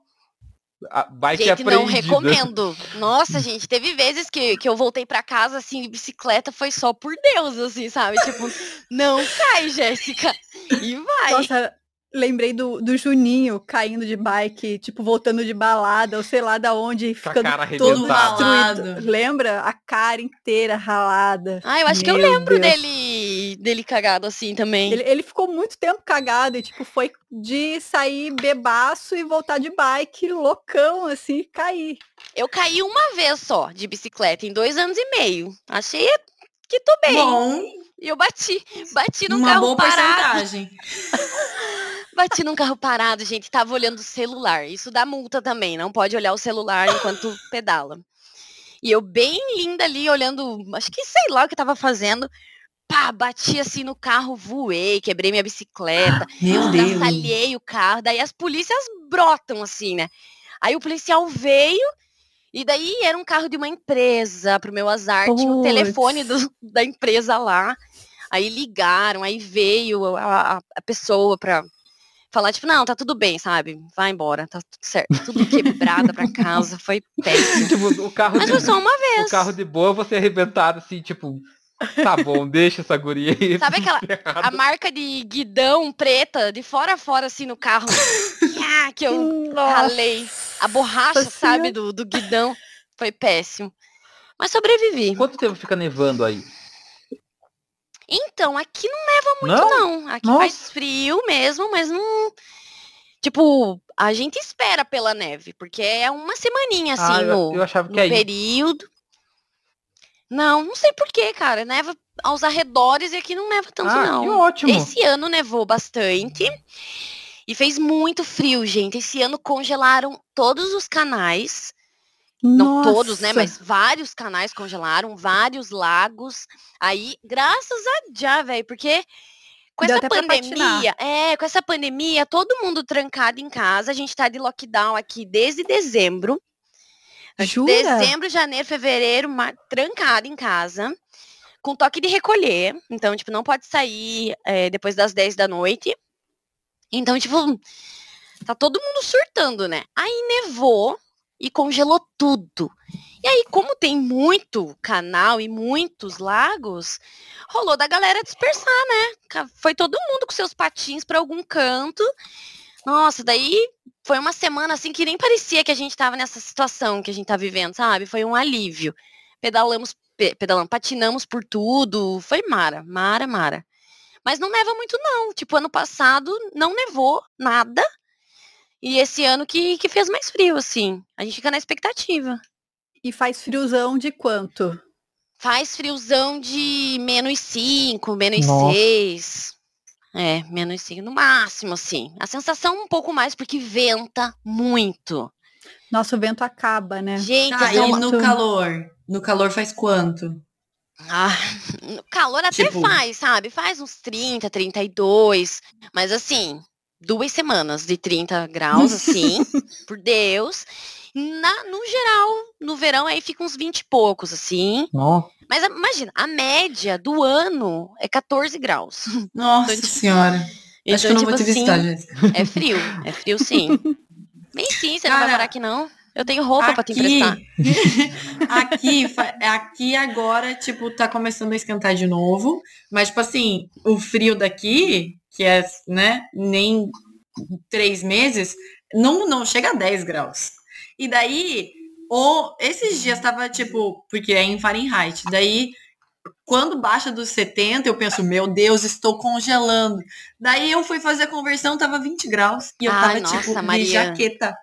A bike
Gente, não recomendo. Nossa, [LAUGHS] gente, teve vezes que, que eu voltei pra casa, assim, de bicicleta, foi só por Deus, assim, sabe? Tipo, não cai, Jéssica. E vai.
Nossa, lembrei do, do Juninho caindo de bike, tipo, voltando de balada, ou sei lá da onde, ficando
cara
todo destruído. Lembra? A cara inteira ralada.
Ah, eu acho que eu
Meu
lembro
Deus.
dele, dele cagado assim também.
Ele, ele ficou muito tempo cagado e, tipo, foi de sair bebaço e voltar de bike, loucão, assim, e cair.
Eu caí uma vez só de bicicleta, em dois anos e meio. Achei que tô bem.
Bom,
E eu bati. Bati num
uma
carro
boa
parado.
porcentagem. [LAUGHS]
Bati num carro parado, gente. Tava olhando o celular. Isso dá multa também. Não pode olhar o celular enquanto [LAUGHS] pedala. E eu bem linda ali, olhando, acho que sei lá o que tava fazendo. Pá, bati assim no carro, voei, quebrei minha bicicleta.
Meu.
Estraçalhei o carro, daí as polícias brotam assim, né? Aí o policial veio e daí era um carro de uma empresa, pro meu azar, tinha o
Puts.
telefone do- da empresa lá. Aí ligaram, aí veio a, a- a pessoa pra falar, tipo, não, tá tudo bem, sabe? Vai embora, tá tudo certo. Tudo quebrada pra casa, foi [LAUGHS] péssimo.
Tipo, o carro
Mas
de,
foi só uma
o
vez.
carro de boa, você arrebentado assim, tipo, Tá bom, deixa essa guria aí.
Sabe aquela a marca de guidão preta de fora a fora assim no carro? [LAUGHS] Que eu
Nossa
ralei. A borracha, sabe, do, do guidão. Foi péssimo. Mas sobrevivi.
Quanto tempo fica nevando aí?
Então, aqui não neva muito,
Não?
não. Aqui
Nossa.
faz frio mesmo, mas não. Tipo, a gente espera pela neve, porque é uma semaninha assim
ah, eu,
no,
eu achava
no
que aí.
período. Não, não sei porquê, cara. Neva aos arredores e aqui não neva tanto,
ah,
não.
que ótimo.
Esse ano nevou bastante. E fez muito frio, gente. Esse ano congelaram todos os canais. Não todos, né?
Nossa.
Mas vários canais congelaram, vários lagos. Aí, graças a já, velho, porque com
Deu
essa pandemia, é, com essa pandemia, todo mundo trancado em casa. A gente tá de lockdown aqui desde dezembro.
Jura?
Dezembro, janeiro, fevereiro, mar... trancado em casa. Com toque de recolher. Então, tipo, não pode sair é, depois das 10 da noite. Então, tipo, tá todo mundo surtando, né? Aí nevou e congelou tudo. E aí, como tem muito canal e muitos lagos, rolou da galera dispersar, né? Foi todo mundo com seus patins pra algum canto. Nossa, daí foi uma semana assim que nem parecia que a gente tava nessa situação que a gente tá vivendo, sabe? Foi um alívio. Pedalamos, pe- pedalamos, patinamos por tudo. Foi mara, mara, mara. Mas não neva muito não. Tipo, ano passado não nevou nada. E esse ano que, que fez mais frio, assim. A gente fica na expectativa.
E faz friozão de quanto?
Faz friozão de menos 5, menos
Nossa.
6. É, menos 5 no máximo, assim. A sensação um pouco mais porque venta muito.
Nosso vento acaba, né?
Gente,
Tá,
assim,
e no calor? No calor faz quanto?
Ah, no calor até
Tipo-
faz, sabe? Faz uns 30, 32. Mas assim, duas semanas de 30 graus, assim, [LAUGHS] por Deus. Na, no geral, no verão aí fica uns 20 e poucos, assim.
Nossa.
Mas imagina, a média do ano é 14 graus.
Nossa
Então,
senhora. Acho
Então,
que eu não
tipo
vou te
assim,
visitar, Jéssica.
É frio, é frio sim. Bem sim, você não vai
Cara,
morar aqui não. Eu tenho roupa pra te emprestar. [LAUGHS]
aqui, aqui agora, tipo, tá começando a esquentar de novo. Mas, tipo assim, o frio daqui, que é, né, nem três meses, não, não chega a 10 graus. E daí, o, esses dias tava, tipo, porque é em Fahrenheit. Daí, quando baixa dos 70, eu penso, meu Deus, estou congelando. Daí eu fui fazer a conversão, tava 20 graus. E eu
Ai,
tava, tipo,
nossa,
de
Maria.
jaqueta.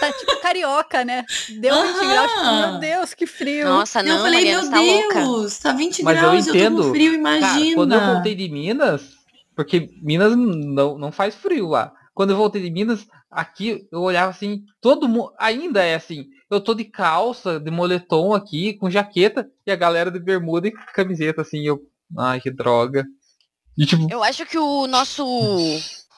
Tá tipo carioca, né? Deu 20
Aham.
graus, tipo, meu Deus, que frio.
Nossa,
E
não,
eu falei,
Mariana,
meu
tá louca.
Deus, tá 20
Mas eu
graus, eu, tô
entendo.
com frio,
Cara,
imagina.
quando eu voltei de Minas, porque Minas não, não faz frio lá. Quando eu voltei de Minas, aqui eu olhava assim, todo mundo. Ainda é assim, eu tô de calça, de moletom aqui, com jaqueta, e a galera de bermuda e camiseta, assim, eu. Ai, que droga. E tipo,
Eu acho que o nosso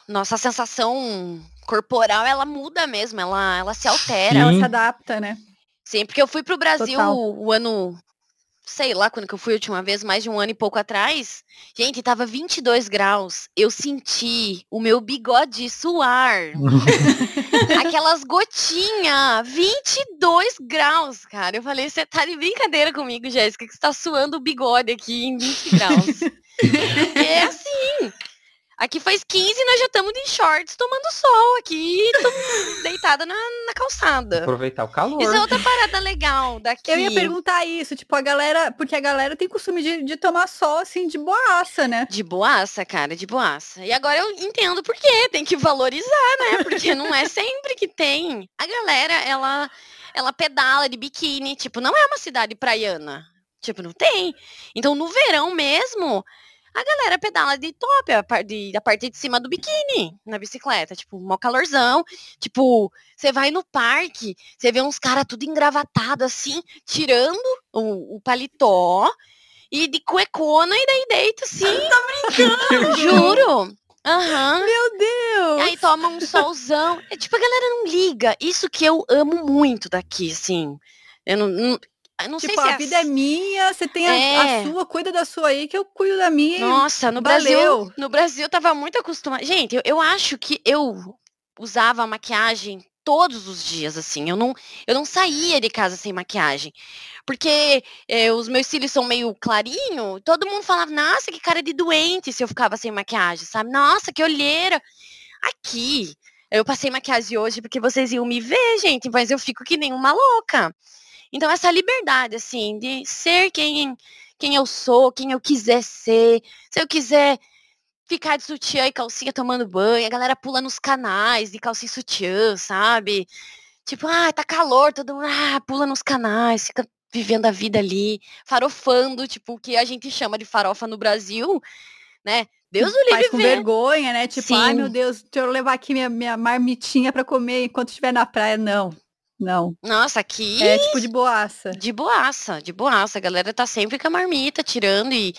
nossa sensação corporal ela muda mesmo, ela ela se altera.
Ela
Sim.
se adapta, né?
Sim, porque eu fui pro Brasil
Total.
o ano sei lá quando que eu fui a última vez, mais de um ano e pouco atrás. Gente, tava 22 graus. Eu senti o meu bigode suar. [LAUGHS] Aquelas gotinhas, 22 graus, cara. Eu falei, você tá de brincadeira comigo, Jéssica, que você tá suando o bigode aqui em 20 graus. [LAUGHS] é assim. Aqui faz 15 e nós já estamos de shorts tomando sol aqui, [LAUGHS] deitada na, na calçada.
aproveitar o calor.
Isso é outra parada legal daqui.
Eu ia perguntar isso, tipo, a galera, porque a galera tem costume de, de tomar sol, assim, de boaça, né?
De boaça, cara, de boaça. E agora eu entendo por quê, tem que valorizar, né? Porque não é [LAUGHS] sempre que tem. A galera, ela, ela pedala de biquíni, tipo, não é uma cidade praiana. Tipo, não tem. Então, no verão mesmo, a galera pedala de top, a, par- de- a parte de cima do biquíni, na bicicleta. Tipo, mó calorzão. Tipo, você vai no parque, você vê uns caras tudo engravatado assim, tirando o, o paletó e de cuecona e daí deita assim. [LAUGHS] Juro. Aham.
Meu Deus!
Aí toma um solzão. É tipo, a galera não liga. Isso que eu amo muito daqui, assim. Eu não, não
tipo,
sei se
a vida é minha, você tem a,
É.
a sua, cuida da sua aí, que eu cuido da minha.
Nossa, no
Valeu.
Brasil, no Brasil eu tava muito acostumada. Gente, eu, eu acho que eu usava maquiagem todos os dias, assim. Eu não, eu não saía de casa sem maquiagem. Porque é, os meus cílios são meio clarinho, todo mundo falava, nossa, que cara de doente se eu ficava sem maquiagem, sabe? Nossa, que olheira. Aqui, eu passei maquiagem hoje porque vocês iam me ver, gente, mas eu fico que nem uma louca. Então, essa liberdade, assim, de ser quem, quem eu sou, quem eu quiser ser. Se eu quiser ficar de sutiã e calcinha tomando banho, a galera pula nos canais de calcinha e sutiã, sabe? Tipo, ah, tá calor, todo mundo ah, pula nos canais, fica vivendo a vida ali, farofando, tipo, o que a gente chama de farofa no Brasil, né? Deus o livre
Faz com
ver.
vergonha, né? Tipo, ai
Sim.
meu Deus, deixa eu levar aqui minha, minha marmitinha pra comer enquanto estiver na praia. Não, não.
Nossa, aqui
É tipo de boaça.
de boaça, de boaça. A galera tá sempre com a marmita, tirando e.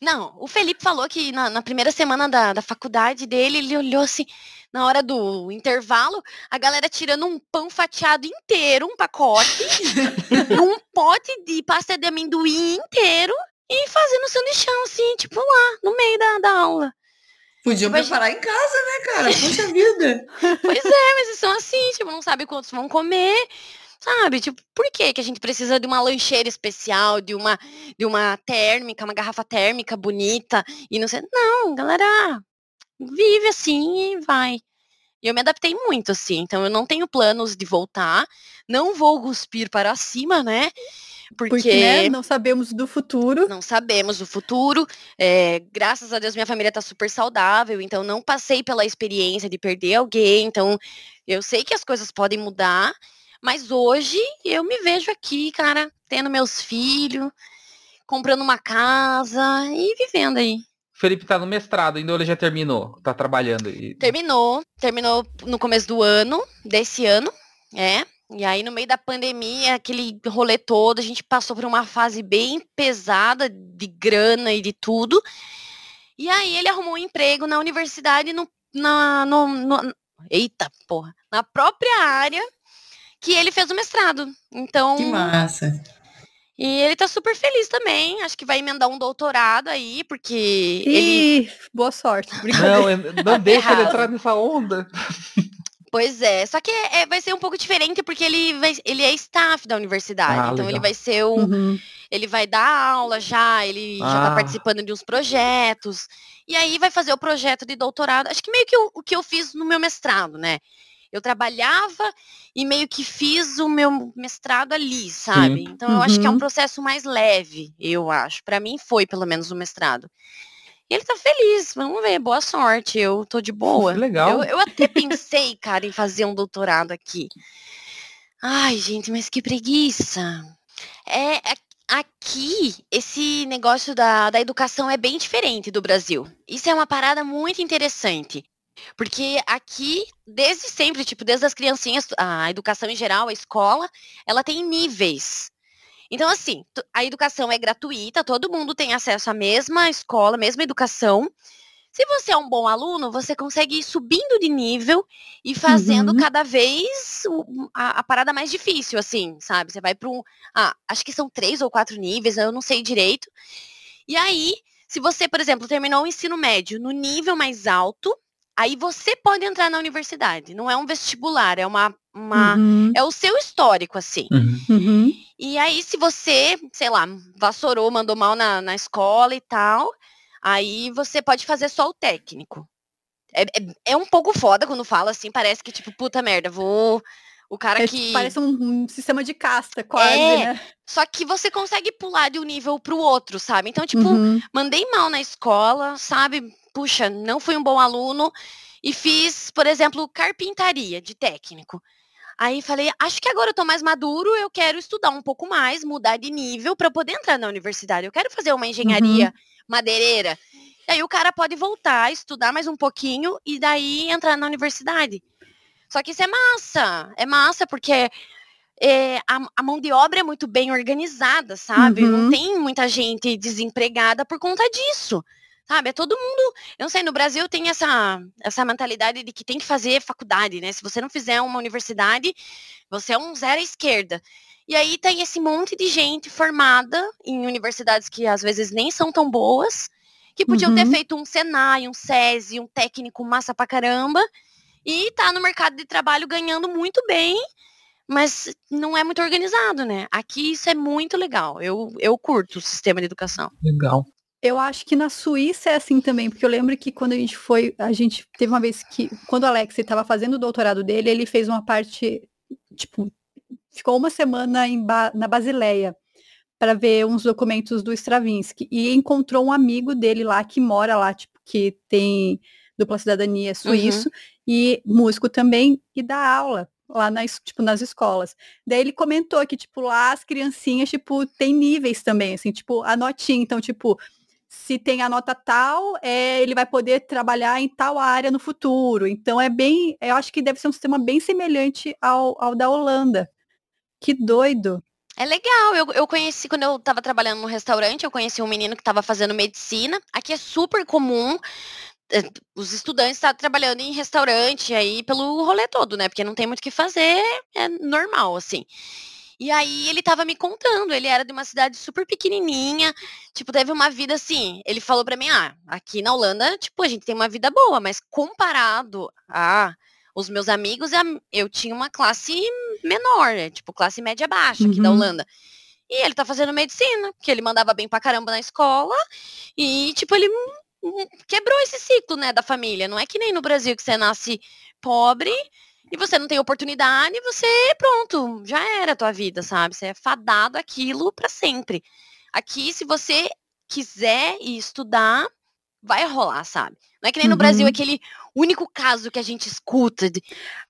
Não, o Felipe falou que na, na primeira semana da, da faculdade dele, ele olhou assim, na hora do intervalo, a galera tirando um pão fatiado inteiro, um pacote, [LAUGHS] um pote de pasta de amendoim inteiro e fazendo sanduichão, assim, tipo lá, no meio da, da aula.
Podiam
Mas-
preparar em casa, né, cara? Puxa vida. [LAUGHS]
Pois é, mas eles são assim, tipo, não sabe quantos vão comer, sabe? Tipo, por que que a gente precisa de uma lancheira especial, de uma, de uma térmica, uma garrafa térmica bonita e não sei. Não, galera, vive assim e vai. E eu me adaptei muito, assim, então eu não tenho planos de voltar, não vou cuspir para cima, né? Porque,
Porque, né, não sabemos do futuro.
não sabemos o futuro. é, graças a Deus, minha família tá super saudável, então não passei pela experiência de perder alguém. Então, eu sei que as coisas podem mudar, mas hoje eu me vejo aqui, cara, tendo meus filhos, comprando uma casa e vivendo aí.
Felipe tá no mestrado, ainda ele já terminou, tá trabalhando. E...
Terminou, terminou no começo do ano, desse ano, é. E aí, no meio da pandemia, aquele rolê todo, a gente passou por uma fase bem pesada de grana e de tudo. E aí, ele arrumou um emprego na universidade, no, na, no, no- eita, porra, na própria área que ele fez o mestrado. Então,
Que massa.
e ele tá super feliz também. Acho que vai emendar um doutorado aí, porque ele
Ih, boa sorte. [LAUGHS]
Não, eu- não deixa ele
errado.
entrar nessa onda.
Pois é, só que é- vai ser um pouco diferente porque ele, vai, ele é staff da universidade.
Ah,
então ele
legal.
vai ser um.
Uhum.
Ele vai dar aula já, ele já tá
Ah.
participando de uns projetos. E aí vai fazer o projeto de doutorado. Acho que meio que o, o que eu fiz no meu mestrado, né? Eu trabalhava e meio que fiz o meu mestrado ali, sabe? Então eu acho que é um
Uhum.
processo mais leve, eu acho. Pra mim foi, pelo menos, o mestrado. E ele tá feliz, vamos ver, boa sorte. Eu tô de boa.
Que legal.
Eu, eu até pensei, cara, em fazer um doutorado aqui. Ai, gente, mas que preguiça. É, a- aqui, esse negócio da, da educação é bem diferente do Brasil. Isso é uma parada muito interessante. Porque aqui, desde sempre, tipo, desde as criancinhas, a educação em geral, a escola, ela tem níveis. Então, assim, a educação é gratuita, todo mundo tem acesso à mesma escola, mesma educação. Se você é um bom aluno, você consegue ir subindo de nível e fazendo
Uhum.
cada vez a, a parada mais difícil, assim, sabe? Você vai para um. Ah, acho que são três ou quatro níveis, eu não sei direito. E aí, se você, por exemplo, terminou o ensino médio no nível mais alto, aí você pode entrar na universidade. Não é um vestibular, é uma. uma
Uhum.
É o seu histórico, assim.
Uhum.
E aí, se você, sei lá, vassourou, mandou mal na, na escola e tal, aí você pode fazer só o técnico. É, é, é um pouco foda quando fala assim, parece que, tipo, puta merda, vou. O cara
É,
que.
tipo, parece um, um sistema de casta, quase,
É,
né?
Só que você consegue pular de um nível pro outro, sabe? Então, tipo,
Uhum.
mandei mal na escola, sabe? Puxa, não fui um bom aluno e fiz, por exemplo, carpintaria de técnico. Aí falei, acho que agora eu tô mais maduro, eu quero estudar um pouco mais, mudar de nível para poder entrar na universidade. Eu quero fazer uma engenharia madeireira. E aí o cara pode voltar, estudar mais um pouquinho e daí entrar na universidade. Só que isso é massa, é massa porque é, a, a mão de obra é muito bem organizada, sabe? Não
Uhum.
tem muita gente desempregada por conta disso. Sabe, é todo mundo. Eu não sei, no Brasil tem essa, essa mentalidade de que tem que fazer faculdade, né? Se você não fizer uma universidade, você é um zero à esquerda. E aí tem esse monte de gente formada em universidades que às vezes nem são tão boas, que podiam ter
Uhum.
feito um Senai, um SESI, um técnico massa pra caramba, e tá no mercado de trabalho ganhando muito bem, mas não é muito organizado, né? Aqui isso é muito legal. Eu, eu curto o sistema de educação.
Legal.
Eu acho que na Suíça é assim também, porque eu lembro que quando a gente foi, a gente teve uma vez que, quando o Alex estava fazendo o doutorado dele, ele fez uma parte, tipo, ficou uma semana em ba na Basileia para ver uns documentos do Stravinsky e encontrou um amigo dele lá que mora lá, tipo, que tem dupla cidadania suíço uhum. e músico também e dá aula lá nas, tipo, nas escolas. Daí ele comentou que, tipo, lá as criancinhas, tipo, tem níveis também, assim, tipo, a notinha. Então, tipo, se tem a nota tal, é, ele vai poder trabalhar em tal área no futuro. Então, é bem, eu acho que deve ser um sistema bem semelhante ao, ao da Holanda. Que doido.
É legal, eu, eu conheci, quando eu estava trabalhando no restaurante, eu conheci um menino que estava fazendo medicina. Aqui é super comum é, os estudantes estar tá trabalhando em restaurante aí pelo rolê todo, né? Porque não tem muito o que fazer, é normal, assim. E aí ele tava me contando, ele era de uma cidade super pequenininha, tipo, teve uma vida assim, ele falou para mim, ah, aqui na Holanda, tipo, a gente tem uma vida boa, mas comparado a os meus amigos, eu tinha uma classe menor, né? tipo, classe média baixa aqui uhum. da Holanda. E ele tá fazendo medicina, que ele mandava bem pra caramba na escola, e, tipo, ele quebrou esse ciclo, né, da família. Não é que nem no Brasil que você nasce pobre e você não tem oportunidade, e você, pronto, já era a tua vida, sabe? Você é fadado aquilo para sempre. Aqui, se você quiser ir estudar, vai rolar, sabe? Não é que nem no uhum. Brasil aquele único caso que a gente escuta de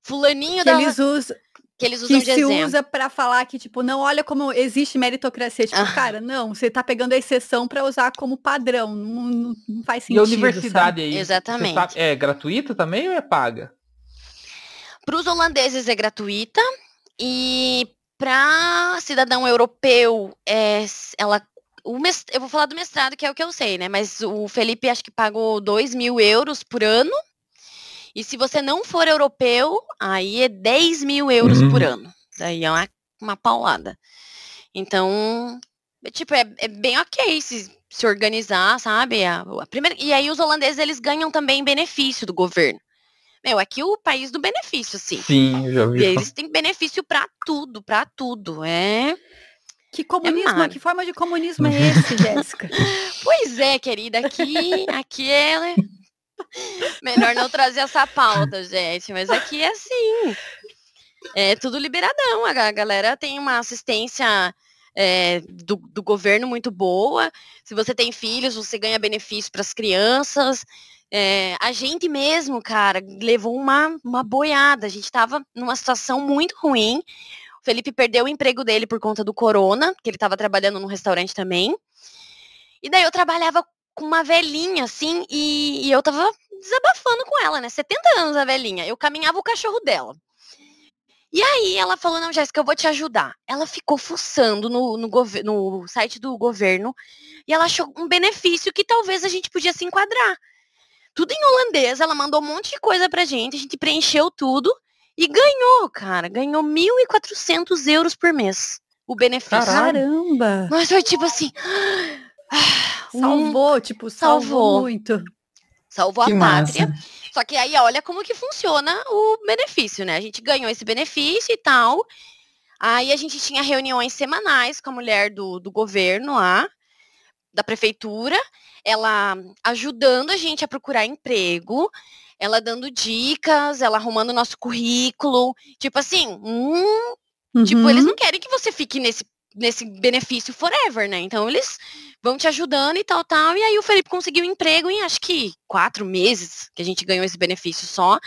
fulaninho
que
da
eles usam
que eles usam
que se
exemplo.
usa para falar que, tipo, não olha como existe meritocracia. Tipo, ah. cara, não, você tá pegando a exceção para usar como padrão. Não, não, não, faz sentido.
E a universidade
sabe?
aí?
Exatamente.
Sabe, é gratuita também ou é paga?
Para os holandeses é gratuita e para cidadão europeu é ela mest... eu vou falar do mestrado que é o que eu sei, né? Mas o Felipe acho que pagou 2 mil euros por ano e se você não for europeu, aí é 10 mil euros uhum. por ano. Daí é uma, uma paulada. Então, é, tipo, é, é bem ok se, se organizar, sabe? A, a, primeira, e aí os holandeses, eles ganham também benefício do governo. Meu, aqui é o país do benefício, assim.
Sim, eu já vi.
E eles têm benefício para tudo, para tudo. É.
Que comunismo, é que forma de comunismo é esse, Jéssica? [LAUGHS]
pois é, querida, aqui, aqui é Melhor não trazer essa pauta, gente. Mas aqui é assim. É tudo liberadão. A galera tem uma assistência é, do, do, governo muito boa. Se você tem filhos, você ganha benefício para as crianças. É, a gente mesmo, cara, levou uma, uma boiada. A gente estava numa situação muito ruim. O Felipe perdeu o emprego dele por conta do corona, que ele estava trabalhando no restaurante também. E daí eu trabalhava com uma velhinha, assim, e, e, eu tava desabafando com ela, né? 70 anos a velhinha. Eu caminhava o cachorro dela. E aí ela falou, não, Jéssica, eu vou te ajudar. Ela ficou fuçando no, no, no site do governo e ela achou um benefício que talvez a gente podia se enquadrar. Tudo em holandês, ela mandou um monte de coisa pra gente, a gente preencheu tudo e ganhou, cara. Ganhou 1.400 euros por mês o benefício.
Caramba!
Mas foi tipo assim...
Salvou, tipo, salvou, salvou muito.
Salvou que a pátria. Massa. Só que aí olha como que funciona o benefício, né? A gente ganhou esse benefício e tal. Aí a gente tinha reuniões semanais com a mulher do, do governo lá, da prefeitura, ela ajudando a gente a procurar emprego, ela dando dicas, ela arrumando o nosso currículo. Tipo assim, hum, uhum. tipo, eles uhum. não querem que você fique nesse nesse benefício forever, né? Então eles vão te ajudando e tal, tal. E aí o Felipe conseguiu um emprego em acho que quatro meses que a gente ganhou esse benefício só.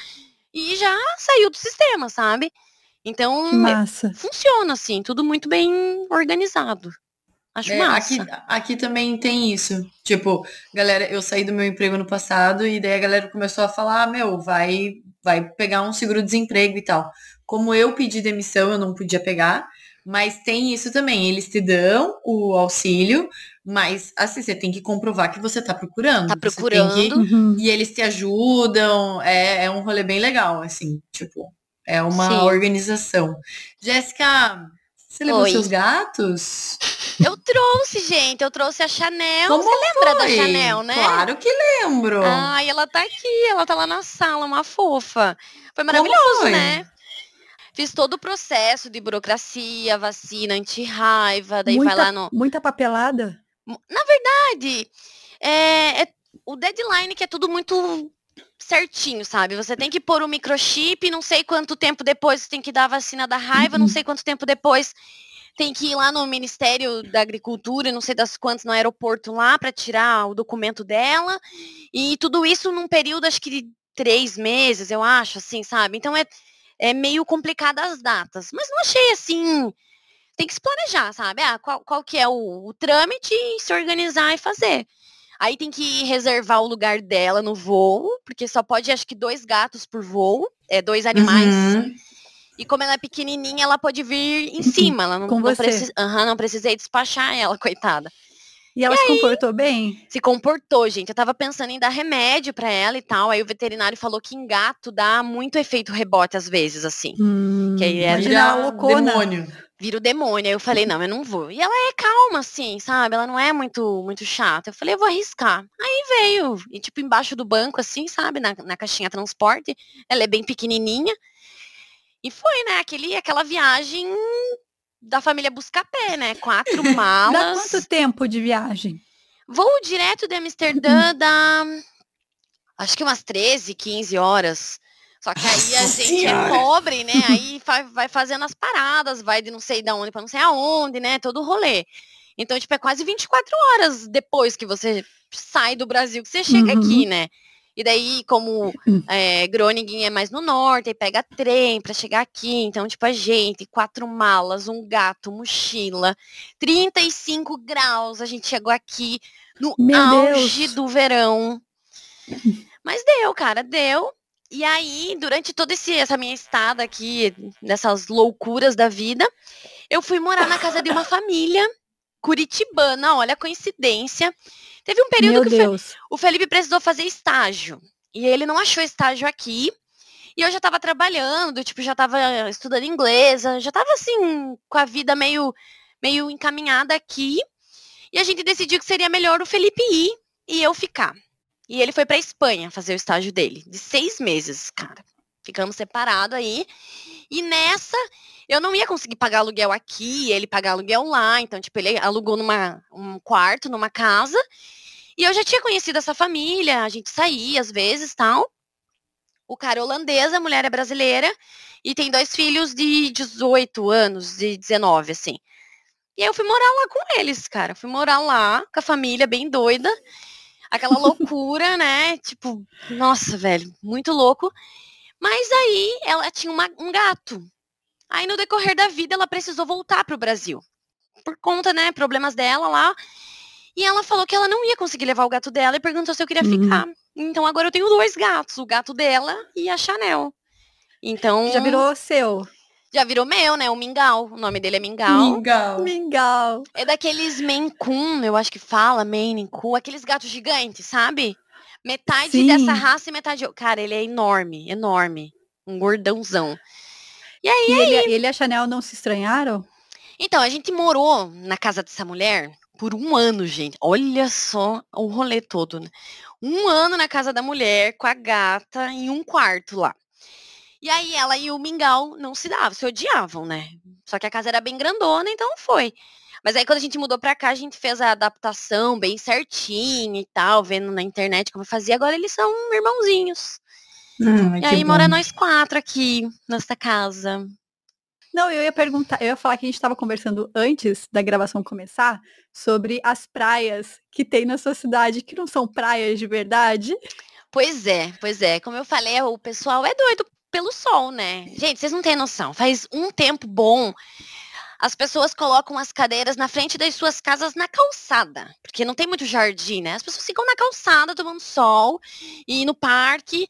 E já saiu do sistema, sabe? Então, funciona assim, tudo muito bem organizado. Acho é, massa.
Aqui, aqui também tem isso. Tipo, galera, eu saí do meu emprego no passado e daí a galera começou a falar, ah, meu, vai, vai pegar um seguro-desemprego e tal. Como eu pedi demissão, eu não podia pegar. Mas tem isso também, eles te dão o auxílio, mas assim, você tem que comprovar que você está procurando.
Tá procurando. Que,
uhum. E eles te ajudam, é, é um rolê bem legal, assim, tipo, é uma Sim. organização. Jéssica, Você levou
Oi.
seus gatos?
Eu trouxe, gente. Eu trouxe a Chanel.
Como
Você lembra da
foi?
Chanel, né?
Claro que lembro.
Ai, ela tá aqui, ela tá lá na sala, uma fofa. Foi maravilhoso,
foi?
né? Fiz todo o processo de burocracia, vacina anti-raiva, daí
muita,
vai lá no.
muita papelada.
Na verdade, é, é o deadline que é tudo muito certinho, sabe? Você tem que pôr o microchip, não sei quanto tempo depois você tem que dar a vacina da raiva, não
Uhum.
sei quanto tempo depois tem que ir lá no Ministério da Agricultura, não sei das quantas, no aeroporto lá, para tirar o documento dela. E tudo isso num período, acho que de três meses, eu acho, assim, sabe? Então é, é meio complicado as datas. Mas não achei assim. Tem que se planejar, sabe? Ah, qual, qual que é o, o trâmite e se organizar e fazer. Aí tem que reservar o lugar dela no voo, porque só pode, acho que, dois gatos por voo, é dois animais.
Uhum.
E como ela é pequenininha, ela pode vir em cima. Ela não,
Com
não, preci- Aham, não precisei despachar ela, [LAUGHS] coitada.
E ela se comportou bem?
Se comportou, gente. Eu tava pensando em dar remédio pra ela e tal. Aí o veterinário falou que em gato dá muito efeito rebote às vezes, assim.
Hum,
Que aí é-
imagina
Vira
a loucona.
demônio.
Vira o demônio. Aí eu falei, não, eu não vou. E ela é calma, assim, sabe? Ela não é muito, muito chata. Eu falei, eu vou arriscar. Aí veio. E tipo, embaixo do banco, assim, sabe? Na, na caixinha transporte. Ela é bem pequenininha. E foi, né? Aquele, aquela viagem da família Buscapé, né? Quatro [LAUGHS]
Dá
malas.
quanto tempo de viagem?
Voo direto de Amsterdã dá acho que umas 13, 15 horas. Só que aí a
Nossa
gente
Senhora.
é pobre, né? [LAUGHS] Aí vai fazendo as paradas, vai de não sei da onde para não sei aonde, né? Todo o rolê. Então, tipo, é quase 24 horas depois que você sai do Brasil que você chega
Uhum.
aqui, né? E daí, como é, Groningen é mais no norte, aí pega trem para chegar aqui. Então, tipo, a gente, quatro malas, um gato, mochila, 35 graus, a gente chegou aqui no
Meu
auge
Deus.
do verão. Mas deu, cara, deu. E aí, durante toda essa minha estada aqui, nessas loucuras da vida, eu fui morar na casa de uma família curitibana, olha a coincidência. Teve um período
Meu
que
Deus.
o Felipe precisou fazer estágio. E ele não achou estágio aqui. E eu já tava trabalhando, tipo, já tava estudando inglês, já tava assim, com a vida meio, meio encaminhada aqui. E a gente decidiu que seria melhor o Felipe ir e eu ficar. E ele foi pra Espanha fazer o estágio dele, de seis meses, cara. Ficamos separados aí. E nessa, eu não ia conseguir pagar aluguel aqui, ele pagar aluguel lá. Então, tipo, ele alugou numa, um quarto, numa casa. E eu já tinha conhecido essa família, a gente saía às vezes, tal. O cara é holandês, a mulher é brasileira. E tem dois filhos de 18 anos, de 19, assim. E aí eu fui morar lá com eles, cara. Fui morar lá com a família bem doida. Aquela loucura, né? Tipo, nossa, velho, muito louco. Mas aí ela tinha uma- um gato. Aí no decorrer da vida ela precisou voltar pro Brasil. Por conta, né, problemas dela lá. E ela falou que ela não ia conseguir levar o gato dela e perguntou se eu queria
Uhum.
ficar. Então agora eu tenho dois gatos, o gato dela e a Chanel. Então
Já virou seu.
Já virou meu, né? O Mingau. O nome dele é Mingau.
Legal.
Mingau.
É daqueles Coon, eu acho que fala, Coon, aqueles gatos gigantes, sabe? Metade
Sim.
dessa raça e metade. Cara, ele é enorme, enorme. Um gordãozão.
E ele, ele e a Chanel não se estranharam?
Então, a gente morou na casa dessa mulher por um ano, gente. Olha só o rolê todo, né? Um ano na casa da mulher, com a gata, em um quarto lá. E aí ela e o Mingau não se davam, se odiavam, né? Só que a casa era bem grandona, então foi. Mas aí quando a gente mudou pra cá, a gente fez a adaptação bem certinha e tal, vendo na internet como fazia. Agora eles são irmãozinhos.
Hum,
E aí
bom.
mora nós quatro aqui, nesta casa.
Não, eu ia perguntar, eu ia falar que a gente estava conversando antes da gravação começar sobre as praias que tem na sua cidade, que não são praias de verdade.
Pois é, pois é. Como eu falei, o pessoal é doido pelo sol, né? Gente, vocês não têm noção. Faz um tempo bom. As pessoas colocam as cadeiras na frente das suas casas na calçada, porque não tem muito jardim, né? As pessoas ficam na calçada tomando sol e no parque.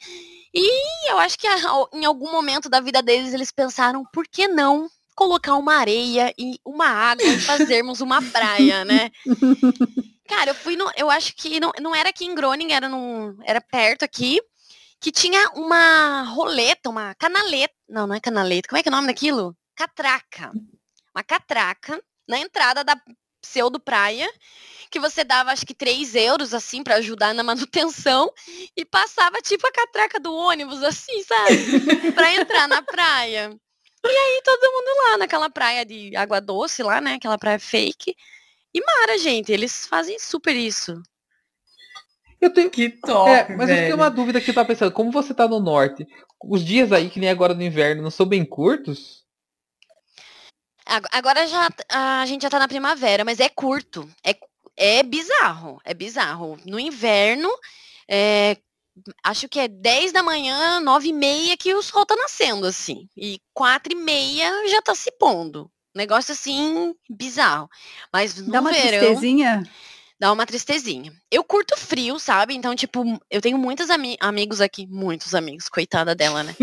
E eu acho que a- em algum momento da vida deles eles pensaram, por que não colocar uma areia e uma água e fazermos uma praia, né? [LAUGHS] Cara, eu fui no. Eu acho que não, não era aqui em Groningen, era, num, era perto aqui. Que tinha uma roleta, uma canaleta. Não, não é canaleta. Como é que é o nome daquilo? Catraca. uma catraca na entrada da pseudo praia, que você dava acho que 3 euros, assim, para ajudar na manutenção, e passava tipo a catraca do ônibus, assim, sabe? pra entrar na praia. E aí todo mundo lá naquela praia de água doce lá, né? Aquela praia fake. E Mara, gente, eles fazem super isso.
Eu tenho.
Que top,
É, mas eu
velho.
tenho uma dúvida que eu tava pensando. Como você tá no norte, os dias aí, que nem agora no inverno, não são bem curtos?
Ag- Agora já a gente já tá na primavera, mas é curto. É, é bizarro. É bizarro. No inverno, é, acho que é 10 da manhã, 9 e meia que o sol tá nascendo, assim. E 4 e meia já tá se pondo. Negócio assim, bizarro. Mas no
Dá uma
verão.
tristezinha.
Dá uma tristezinha. Eu curto frio, sabe? Então, tipo, eu tenho muitos ami- amigos aqui. Muitos amigos, coitada dela, né?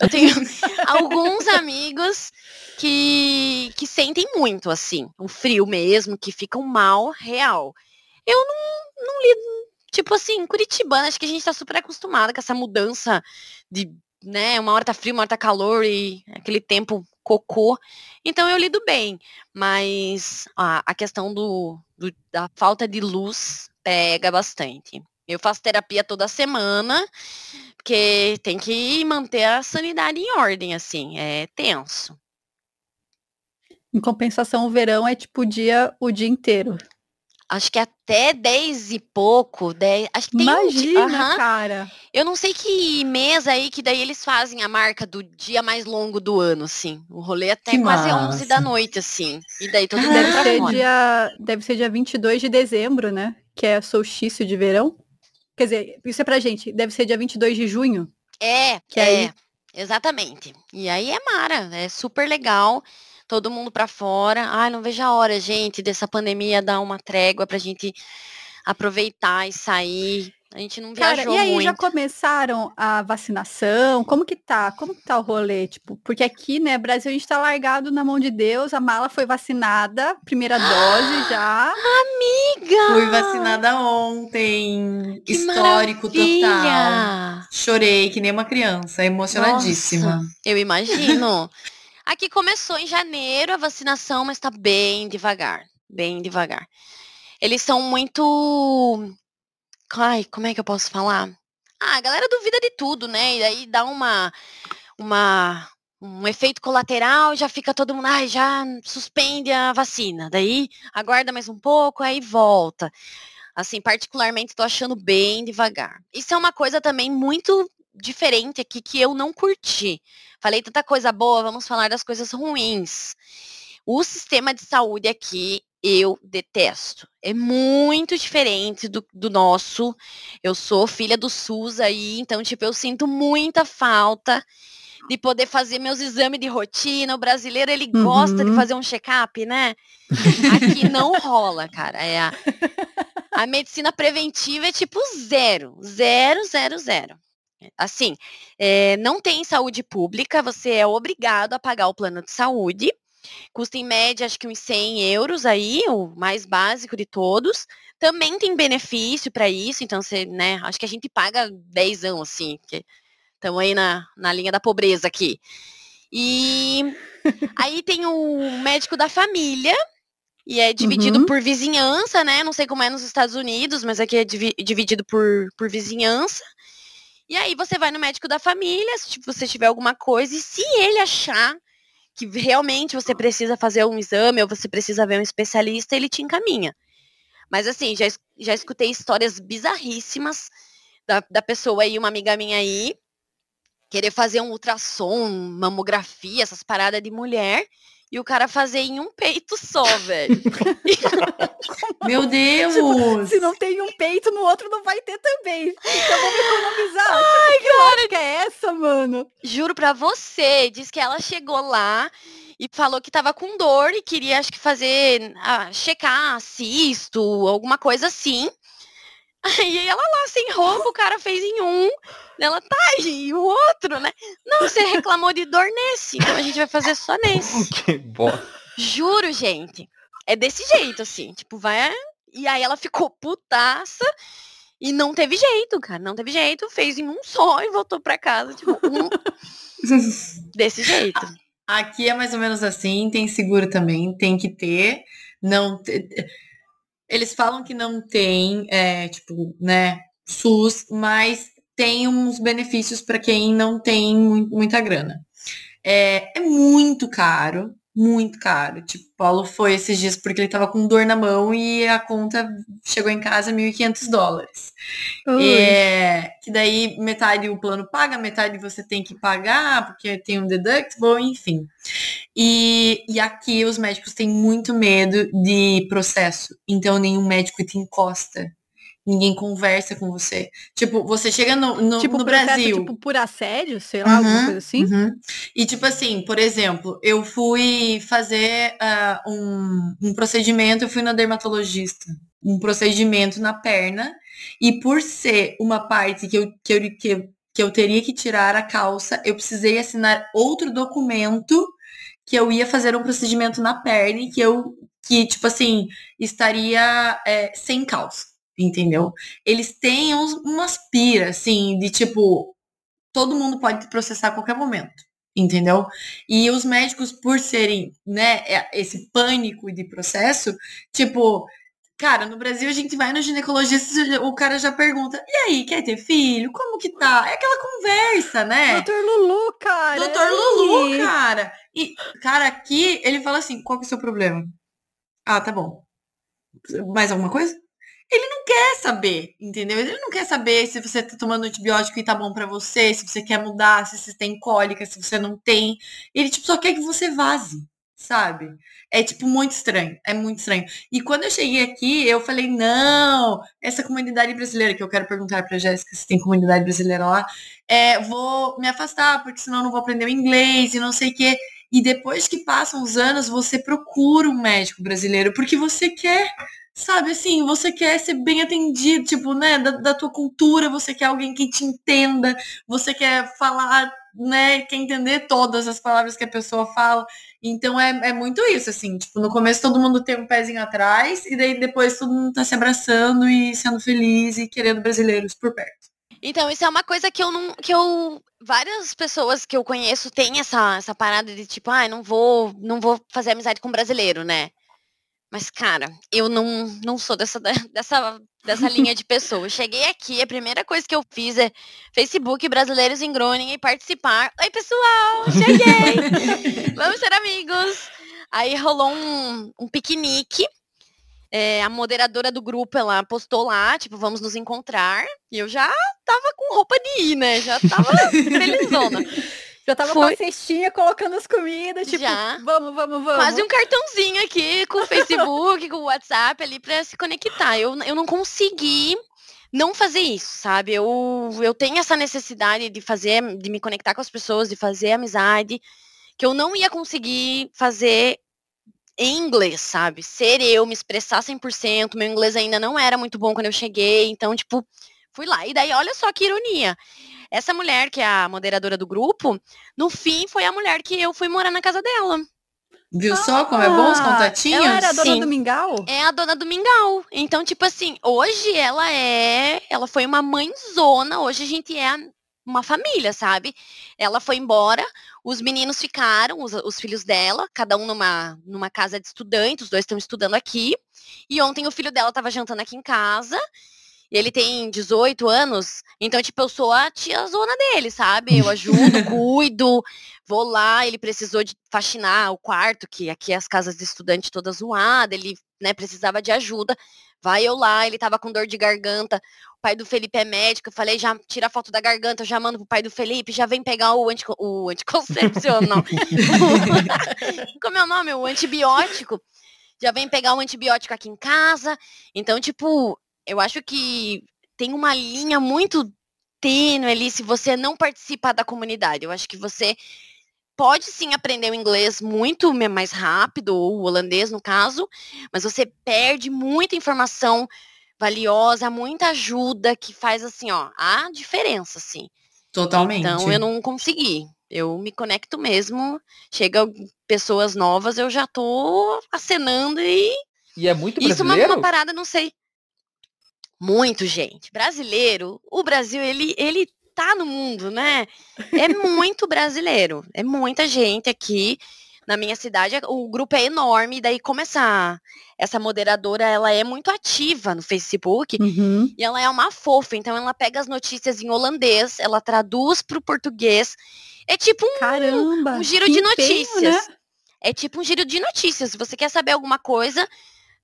Eu tenho [LAUGHS] alguns amigos que, que sentem muito, assim, o frio mesmo, que ficam mal, real. Eu não, não lido, tipo assim, Curitibana, acho que a gente tá super acostumada com essa mudança de, né, uma hora tá frio, uma hora tá calor e aquele tempo cocô. Então eu lido bem, mas a, a questão do, do- da falta de luz pega bastante. Eu faço terapia toda semana, porque tem que manter a sanidade em ordem, assim, é tenso.
Em compensação, o verão é tipo o dia, o dia inteiro.
Acho que até 10 e pouco, 10, acho que tem um di-
Imagina,
aham.
cara.
Eu não sei que mês aí que daí eles fazem a marca do dia mais longo do ano, assim. O rolê é até
Que
quase 11 da
massa.
noite, assim. E daí todo mundo
Deve
pra
ser,
fora.
dia, deve ser dia 22 de dezembro, né? Que é solstício de verão. Quer dizer, isso é pra gente. Deve ser dia 22 de junho.
É,
Que
é,
aí-
exatamente. E aí é mara, é super legal. Todo mundo pra fora. Ai, não vejo a hora, gente, dessa pandemia dar uma trégua pra gente aproveitar e sair. A gente não
Cara,
viajou
e aí,
muito.
já começaram a vacinação? Como que tá? Como que tá o rolê? Tipo, porque aqui, né, Brasil, a gente tá largado na mão de Deus, a mala foi vacinada, primeira dose [GASPS] já.
Amiga!
Fui vacinada ontem.
que
Histórico total.
maravilha!
Chorei que nem uma criança, emocionadíssima.
Nossa, eu imagino. Aqui começou em janeiro a vacinação, mas tá bem devagar. Bem devagar. Eles são muito. Ai, como é que eu posso falar? Ah, a galera duvida de tudo, né? E daí dá uma. uma um efeito colateral, já fica todo mundo, ai, já suspende a vacina. Daí aguarda mais um pouco, aí volta. Assim, particularmente tô achando bem devagar. Isso é uma coisa também muito diferente aqui que eu não curti. Falei tanta coisa boa, vamos falar das coisas ruins. O sistema de saúde aqui eu detesto. É muito diferente do, do nosso. Eu sou filha do SUS aí, então, tipo, eu sinto muita falta de poder fazer meus exames de rotina. O brasileiro, ele gosta de
Uhum.
fazer um check-up, né? Aqui não rola, cara. É a, a medicina preventiva é tipo zero. Zero, zero, zero. Assim, é, não tem saúde pública, você é obrigado a pagar o plano de saúde. Custa em média, acho que uns 100 euros aí, o mais básico de todos. Também tem benefício para isso, então você, né, acho que a gente paga 10 anos, assim, que estamos aí na, na linha da pobreza aqui. E aí tem o médico da família, e é dividido
Uhum.
por vizinhança, né? Não sei como é nos Estados Unidos, mas aqui é divi- dividido por, por vizinhança. E aí você vai no médico da família, se tipo, você tiver alguma coisa, e se ele achar que realmente você precisa fazer um exame ou você precisa ver um especialista, ele te encaminha. Mas assim, já, já escutei histórias bizarríssimas da, da pessoa aí, uma amiga minha aí, querer fazer um ultrassom, mamografia, essas paradas de mulher, e o cara fazer em um peito só, velho. [LAUGHS]
Meu Deus!
Se não tem um peito, no outro não vai ter também. Então vamos economizar. Ai, que lógica é essa, mano?
Juro pra você, diz que ela chegou lá e falou que tava com dor e queria, acho que fazer, ah, checar cisto, alguma coisa assim. Aí ela lá sem roupa, o cara fez em um, ela tá e o outro, né? Não, você reclamou de dor nesse, então a gente vai fazer só nesse. [LAUGHS]
Que bosta.
Juro, gente. É desse jeito, assim, tipo, vai. E aí ela ficou putaça e não teve jeito, cara, não teve jeito, fez em um só e voltou pra casa, tipo, um... [LAUGHS] desse jeito.
Aqui é mais ou menos assim, tem seguro também, tem que ter. Não te- Eles falam que não tem, é, tipo, né, SUS, mas tem uns benefícios para quem não tem mu- muita grana. É, é muito caro, muito caro. Tipo, Paulo foi esses dias porque ele tava com dor na mão e a conta chegou em casa 1.500 dólares. É, que daí metade o plano paga, metade você tem que pagar, porque tem um deductible, enfim. E, e aqui os médicos têm muito medo de processo, então nenhum médico te encosta. Ninguém conversa com você. Tipo, você chega no, no,
tipo,
no
processo,
Brasil.
tipo, por assédio, sei lá, alguma
Uhum,
coisa assim.
uhum. E tipo assim, por exemplo, eu fui fazer ah, um, um procedimento, eu fui na dermatologista, um procedimento na perna, e por ser uma parte que eu, que eu, que eu, que eu teria que tirar a calça, eu precisei assinar outro documento que eu ia fazer um procedimento na perna e que eu, que tipo assim, estaria é, sem calça, entendeu? Eles têm uns, umas piras, assim, de tipo, todo mundo pode te processar a qualquer momento, entendeu? E os médicos, por serem, né, é- esse pânico de processo, tipo, cara, no Brasil a gente vai no ginecologista, o cara já pergunta, e aí, quer ter filho? Como que tá? É aquela conversa, né?
Doutor Lulu, cara.
Doutor
e
Lulu,
aí?
cara. E, cara, aqui ele fala assim, qual que é o seu problema? Ah, tá bom. Mais alguma coisa? Ele não quer saber, entendeu? Ele não quer saber se você tá tomando antibiótico e tá bom pra você, se você quer mudar, se você tem cólica, se você não tem. Ele, tipo, só quer que você vaze, sabe? É, tipo, muito estranho. É muito estranho. E quando eu cheguei aqui, eu falei, não, essa comunidade brasileira, que eu quero perguntar pra Jéssica se tem comunidade brasileira lá, é, vou me afastar, porque senão eu não vou aprender o inglês e não sei o quê. E depois que passam os anos, você procura um médico brasileiro, porque você quer, sabe assim, você quer ser bem atendido, tipo, né, da, da tua cultura, você quer alguém que te entenda, você quer falar, né, quer entender todas as palavras que a pessoa fala. Então é, é muito isso, assim, tipo, no começo todo mundo tem um pezinho atrás, e daí depois todo mundo tá se abraçando e sendo feliz e querendo brasileiros por perto.
Então, isso é uma coisa que eu não. que eu. Várias pessoas que eu conheço têm essa, essa parada de tipo, ah, não vou, não vou fazer amizade com brasileiro, né? Mas, cara, eu não, não sou dessa, [LAUGHS] dessa, dessa linha de pessoa. Eu cheguei aqui, a primeira coisa que eu fiz é Facebook Brasileiros em Groningen e participar. Oi, pessoal! Cheguei! [LAUGHS] Vamos ser amigos! Aí rolou um, um piquenique. É, a moderadora do grupo, ela postou lá, tipo, vamos nos encontrar. E eu já tava com roupa de ir, né? Já tava felizona.
Já tava
Foi.
com a cestinha colocando as comidas, tipo,
Já.
vamos, vamos, vamos.
Quase um cartãozinho aqui com o Facebook, com o WhatsApp ali pra se conectar. Eu, eu não consegui não fazer isso, sabe? Eu, eu tenho essa necessidade de fazer, de me conectar com as pessoas, de fazer amizade, que eu não ia conseguir fazer em inglês, sabe? Ser eu, me expressar 100%, meu inglês ainda não era muito bom quando eu cheguei, então, tipo, fui lá. E daí, olha só que ironia. Essa mulher, que é a moderadora do grupo, no fim foi a mulher que eu fui morar na casa dela.
Viu só como é bom os
Ah,
contatinhos?
Ela era a dona
Sim.
do mingau?
É a dona do mingau. Então, tipo assim, hoje ela é. Ela foi uma mãezona, hoje a gente é a- uma família, sabe? Ela foi embora, os meninos ficaram, os, os filhos dela, cada um numa, numa casa de estudante, os dois estão estudando aqui. E ontem o filho dela tava jantando aqui em casa. Ele tem 18 anos, então, tipo, eu sou a tiazona dele, sabe? Eu ajudo, [LAUGHS] cuido, vou lá, ele precisou de faxinar o quarto, que aqui as casas de estudante toda zoada, ele, né, precisava de ajuda. Vai eu lá, ele tava com dor de garganta. O pai do Felipe é médico, eu falei, já tira a foto da garganta, eu já mando pro pai do Felipe, já vem pegar o, antico, o anticoncepcional. [LAUGHS] Como é o nome? O antibiótico. Já vem pegar o antibiótico aqui em casa. Então, tipo, eu acho que tem uma linha muito tênue ali se você não participar da comunidade. Eu acho que você pode sim aprender o inglês muito mais rápido, ou o holandês no caso, mas você perde muita informação valiosa, muita ajuda que faz assim, ó, a diferença, assim.
Totalmente.
Então eu não consegui. Eu me conecto mesmo. Chega pessoas novas, eu já tô acenando e
E é muito
isso é uma,
brasileiro?
uma parada, não sei. Muito, gente. Brasileiro, o Brasil, ele, ele tá no mundo, né? É muito brasileiro. É muita gente aqui na minha cidade, o grupo é enorme, daí como essa, essa moderadora, ela é muito ativa no Facebook,
Uhum.
e ela é uma fofa, então ela pega as notícias em holandês, ela traduz para o português, é tipo um,
Caramba!
um giro de
empenho,
notícias.
né?
É tipo um giro de notícias, se você quer saber alguma coisa,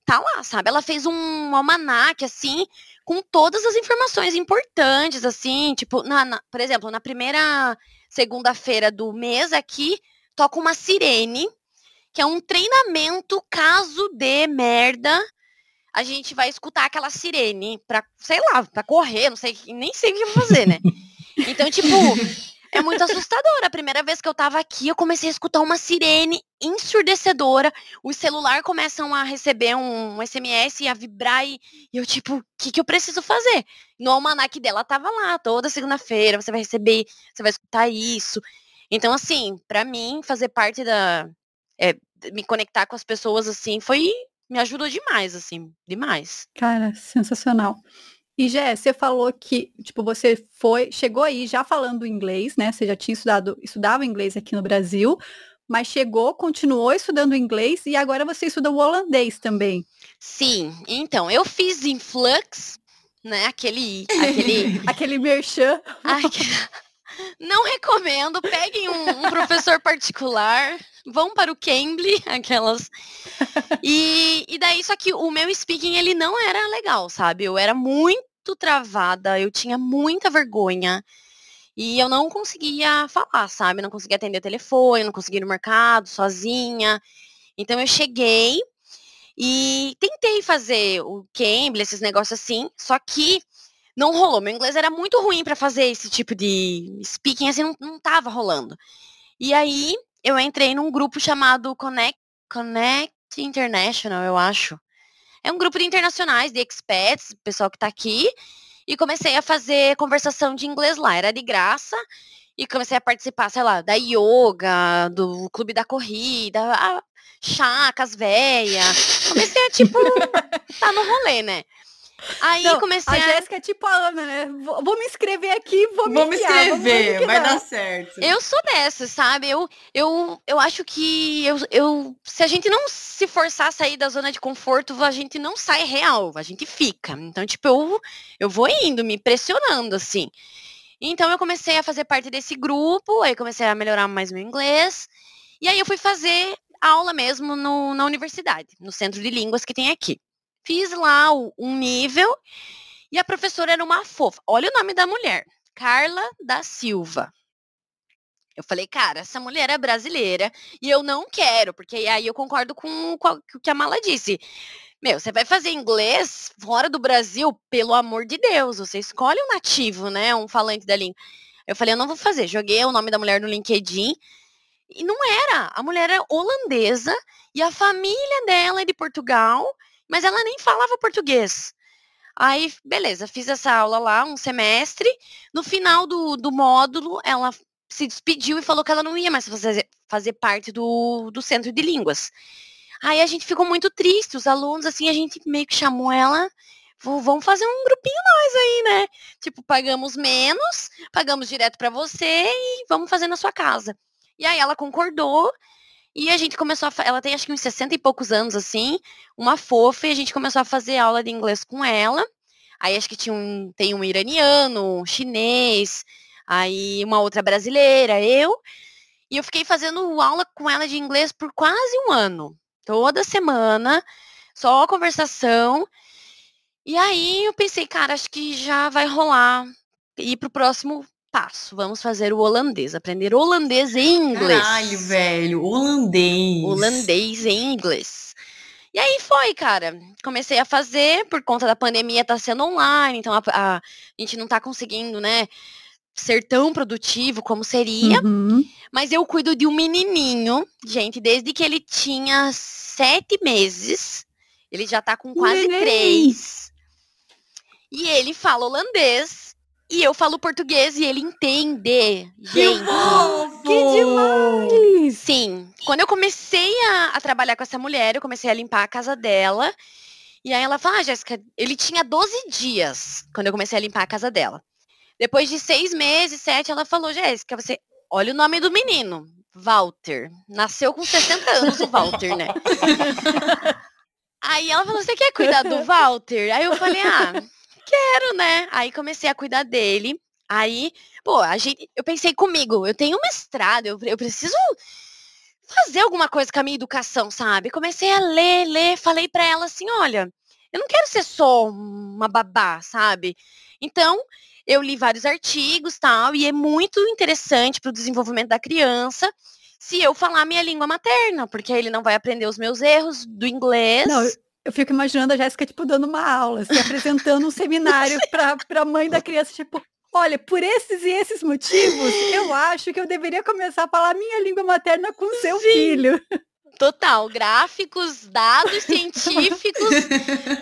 tá lá, sabe? Ela fez um almanac, assim, com todas as informações importantes, assim, tipo, na, na- por exemplo, na primeira segunda-feira do mês aqui, toca uma sirene, que é um treinamento caso de merda. A gente vai escutar aquela sirene pra, sei lá, pra correr, não sei, nem sei o que fazer, né? [LAUGHS] Então, tipo, é muito assustador. A primeira vez que eu tava aqui, eu comecei a escutar uma sirene ensurdecedora. Os celulares começam a receber um SMS e a vibrar e, e eu, tipo, o que, que eu preciso fazer? No almanac dela tava lá, toda segunda-feira, você vai receber, você vai escutar isso. Então, assim, pra mim, fazer parte da. é, me conectar com as pessoas, assim, foi. Me ajudou demais, assim, demais.
Cara, sensacional. E Jé, você falou que, tipo, você foi, chegou aí já falando inglês, né? Você já tinha estudado, estudava inglês aqui no Brasil, mas chegou, continuou estudando inglês e agora você estuda o holandês também.
Sim, então, eu fiz Influx, né? Aquele. [LAUGHS] aquele
Aquele merchan.
aque- não recomendo, peguem um, um professor particular, vão para o Cambly, [LAUGHS] aquelas. E, e daí, só que o meu speaking, ele não era legal, sabe? Eu era muito travada, eu tinha muita vergonha. E eu não conseguia falar, sabe? Não conseguia atender telefone, não conseguia ir no mercado sozinha. Então eu cheguei e tentei fazer o Cambly, esses negócios assim, só que não rolou. Meu inglês era muito ruim para fazer esse tipo de speaking, assim, não, não tava rolando. E aí eu entrei num grupo chamado Connect, Connect International, eu acho. É um grupo de internacionais, de expats, pessoal que tá aqui. E comecei a fazer conversação de inglês lá. Era de graça. E comecei a participar, sei lá, da yoga, do clube da corrida, a chá com as véias. Comecei a, tipo, [LAUGHS] tá no rolê, né? Aí
Não,
comecei
A
a.
Jéssica é tipo a Ana, né? Vou, vou me inscrever aqui, vou me
Vou me
enfiar,
inscrever, vai dar certo.
Eu sou dessa, sabe? Eu, eu, eu acho que eu, eu, se a gente não se forçar a sair da zona de conforto, a gente não sai real, a gente fica. Então, tipo, eu, eu vou indo, me pressionando, assim. Então, eu comecei a fazer parte desse grupo, aí comecei a melhorar mais meu inglês. E aí, eu fui fazer aula mesmo no, na universidade, no centro de línguas que tem aqui. Fiz lá um nível e a professora era uma fofa. Olha o nome da mulher, Carla da Silva. Eu falei, cara, essa mulher é brasileira e eu não quero, porque aí eu concordo com o que a Mala disse. Meu, você vai fazer inglês fora do Brasil, pelo amor de Deus, você escolhe um nativo, né, um falante da língua. Eu falei, eu não vou fazer. Joguei o nome da mulher no LinkedIn e não era. A mulher era holandesa e a família dela é de Portugal, mas ela nem falava português. Aí, beleza, fiz essa aula lá, um semestre. No final do, do módulo, ela se despediu e falou que ela não ia mais fazer, fazer parte do, do centro de línguas. Aí a gente ficou muito triste, os alunos, assim, a gente meio que chamou ela, "Vou- vamos fazer um grupinho nós aí, né? Tipo, pagamos menos, pagamos direto pra você e vamos fazer na sua casa. E aí ela concordou e a gente começou a, ela tem acho que uns 60 e poucos anos, assim, uma fofa, e a gente começou a fazer aula de inglês com ela. Aí acho que tinha um, tem um iraniano, um chinês, aí uma outra brasileira, eu. E eu fiquei fazendo aula com ela de inglês por quase um ano. Toda semana, só conversação. E aí eu pensei, cara, acho que já vai rolar ir pro próximo passo. Vamos fazer o holandês, aprender holandês em inglês.
Caralho, velho. Holandês.
Holandês em inglês. E aí foi, cara. Comecei a fazer, por conta da pandemia tá sendo online, então a, a- a gente não tá conseguindo, né, ser tão produtivo como seria.
Uhum.
Mas eu cuido de um menininho, gente, desde que ele tinha sete meses. Ele já tá com quase
Neném.
três. E ele fala holandês. E eu falo português e ele entende.
Que
Gente.
fofo!
Que demais!
Sim. Quando eu comecei a, a trabalhar com essa mulher, eu comecei a limpar a casa dela. E aí ela fala, ah, Jéssica, ele tinha 12 dias quando eu comecei a limpar a casa dela. Depois de seis meses, sete, ela falou, Jéssica, você olha o nome do menino. Walter. Nasceu com 60 anos o Walter, né? [LAUGHS] Aí ela falou, você quer cuidar do Walter? Aí eu falei, ah, quero, né? Aí comecei a cuidar dele. Aí, pô, a gente, eu pensei comigo, eu tenho um mestrado, eu, eu preciso fazer alguma coisa com a minha educação, sabe? Comecei a ler, ler, falei para ela assim, olha, eu não quero ser só uma babá, sabe? Então, eu li vários artigos, tal, e é muito interessante para o desenvolvimento da criança se eu falar minha língua materna, porque ele não vai aprender os meus erros do inglês.
Não, eu fico imaginando a Jéssica, tipo, dando uma aula, se assim, apresentando um seminário [LAUGHS] para a mãe da criança, tipo, olha, por esses e esses motivos, eu acho que eu deveria começar a falar minha língua materna com seu Sim. filho.
Total, gráficos, dados [LAUGHS] científicos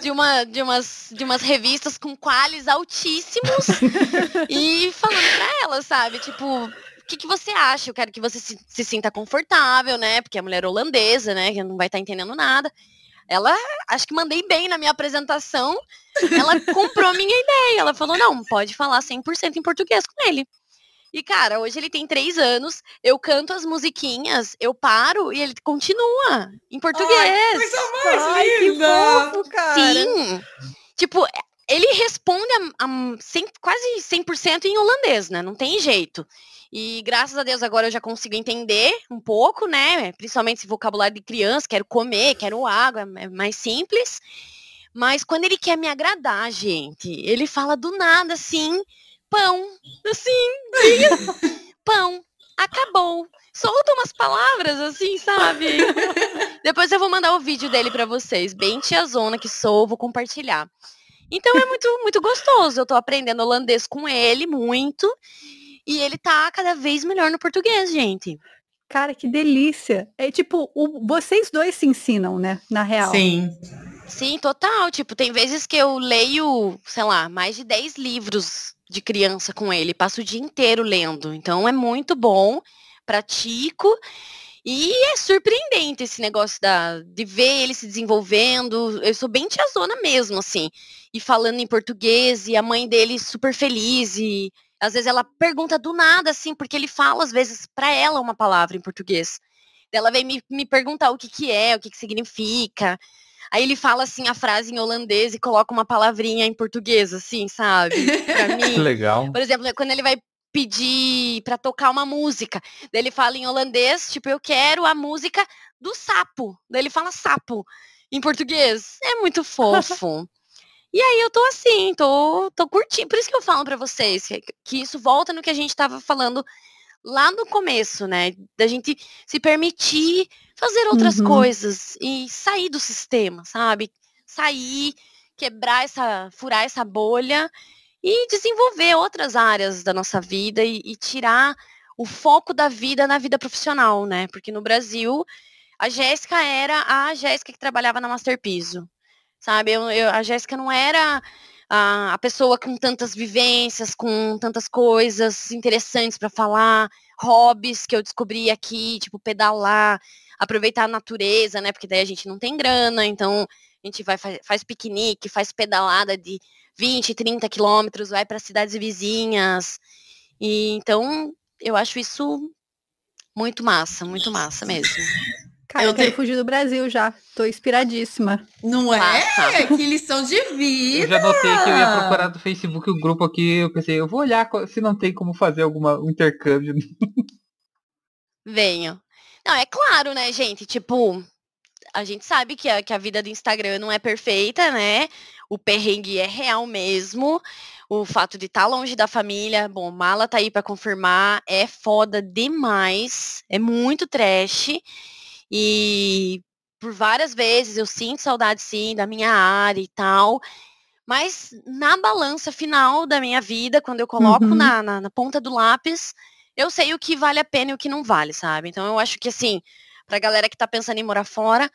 de, uma, de, umas, de umas revistas com quales altíssimos e falando pra ela, sabe? Tipo, o que, que você acha? Eu quero que você se, se sinta confortável, né? Porque a mulher holandesa, né? Que não vai estar tá entendendo nada. Ela, acho que mandei bem na minha apresentação. Ela comprou minha ideia. Ela falou, não, pode falar 100% em português com ele. E, cara, hoje ele tem três anos, eu canto as musiquinhas, eu paro e ele continua em português. Ai,
coisa mais Ai, linda! Que fofo, cara.
Sim. Tipo, ele responde a, a 100, quase 100% em holandês, né? Não tem jeito. E graças a Deus agora eu já consigo entender um pouco, né? Principalmente esse vocabulário de criança, quero comer, quero água, é mais simples. Mas quando ele quer me agradar, gente, ele fala do nada assim, pão. Assim, pão. Acabou. Solta umas palavras assim, sabe? Depois eu vou mandar o vídeo dele para vocês. Bem tiazona que sou, vou compartilhar. Então é muito, muito gostoso. Eu tô aprendendo holandês com ele muito. E ele tá cada vez melhor no português, gente.
Cara, que delícia. É tipo, o, vocês dois se ensinam, né? Na real.
Sim.
Sim, total. Tipo, tem vezes que eu leio, sei lá, mais de 10 livros de criança com ele, passo o dia inteiro lendo. Então é muito bom, pratico. E é surpreendente esse negócio da, de ver ele se desenvolvendo. Eu sou bem tiazona mesmo, assim. E falando em português, e a mãe dele super feliz. E às vezes ela pergunta do nada, assim, porque ele fala, às vezes, para ela uma palavra em português. Ela vem me, me perguntar o que, que é, o que, que significa. Aí ele fala assim a frase em holandês e coloca uma palavrinha em português, assim, sabe? Pra [LAUGHS] mim.
Legal.
Por exemplo, quando ele vai pedir para tocar uma música, daí ele fala em holandês, tipo, eu quero a música do sapo. Daí ele fala sapo em português. É muito [LAUGHS] fofo. E aí eu tô assim, tô, tô curtindo. Por isso que eu falo para vocês que, que isso volta no que a gente tava falando lá no começo, né? Da gente se permitir fazer outras uhum. coisas e sair do sistema, sabe? Sair, quebrar essa, furar essa bolha e desenvolver outras áreas da nossa vida e, e tirar o foco da vida na vida profissional, né? Porque no Brasil, a Jéssica era a Jéssica que trabalhava na Master Piso, sabe? Eu, eu, a Jéssica não era a, a pessoa com tantas vivências, com tantas coisas interessantes para falar, hobbies que eu descobri aqui, tipo pedalar, aproveitar a natureza, né? Porque daí a gente não tem grana, então a gente vai faz, faz piquenique, faz pedalada de 20, 30 quilômetros, vai para cidades vizinhas. E então eu acho isso muito massa, muito massa mesmo.
Cara, eu, eu quero te... fugir do Brasil já. Tô inspiradíssima.
Não é? Que lição de vida!
Eu já notei que eu ia procurar no Facebook um grupo aqui. Eu pensei, eu vou olhar se não tem como fazer alguma um intercâmbio. [LAUGHS]
Venho. Não, é claro, né, gente? Tipo, a gente sabe que a, que a vida do Instagram não é perfeita, né? O perrengue é real mesmo. O fato de estar tá longe da família, bom, mala tá aí para confirmar, é foda demais. É muito trash. E por várias vezes eu sinto saudade sim da minha área e tal. Mas na balança final da minha vida, quando eu coloco uhum. na, na, na, ponta do lápis, eu sei o que vale a pena e o que não vale, sabe? Então eu acho que assim, pra galera que tá pensando em morar fora,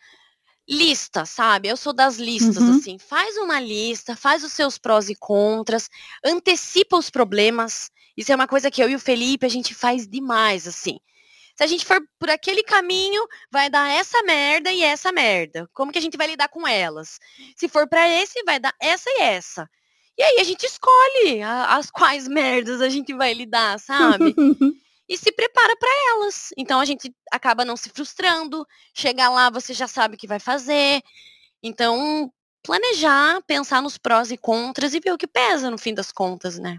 lista, sabe? Eu sou das listas, uhum. assim. Faz uma lista, faz os seus prós e contras, antecipa os problemas. Isso é uma coisa que eu e o Felipe a gente faz demais, assim se a gente for por aquele caminho, vai dar essa merda e essa merda. Como que a gente vai lidar com elas? Se for para esse, vai dar essa e essa. E aí a gente escolhe a- as quais [LAUGHS] merdas a gente vai lidar, sabe? [LAUGHS] e se prepara para elas. Então a gente acaba não se frustrando. Chegar lá, você já sabe o que vai fazer. Então, planejar, pensar nos prós e contras e ver o que pesa no fim das contas, né?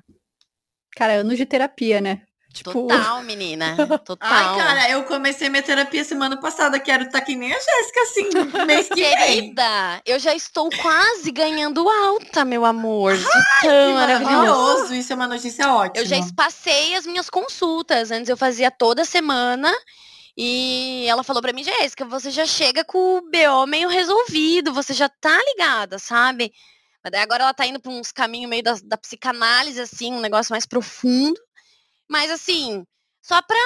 Cara, anos de terapia, né? Tipo,
Total, menina. [LAUGHS] Total.
Ai, cara, eu comecei minha terapia semana passada. Quero estar que nem a Jéssica, assim, [LAUGHS] mês que vem.
Querida, eu já estou quase ganhando alta, meu amor. Tão
Que
maravilhoso.
Isso é uma notícia ótima.
Eu já espancei as minhas consultas. Antes eu fazia toda semana. E ela falou pra mim, Jéssica, você já chega com o BO meio resolvido, você já tá ligada, sabe? Mas daí agora ela tá indo pra uns caminhos meio da, da psicanálise, assim, um negócio mais profundo. Mas assim, só pra.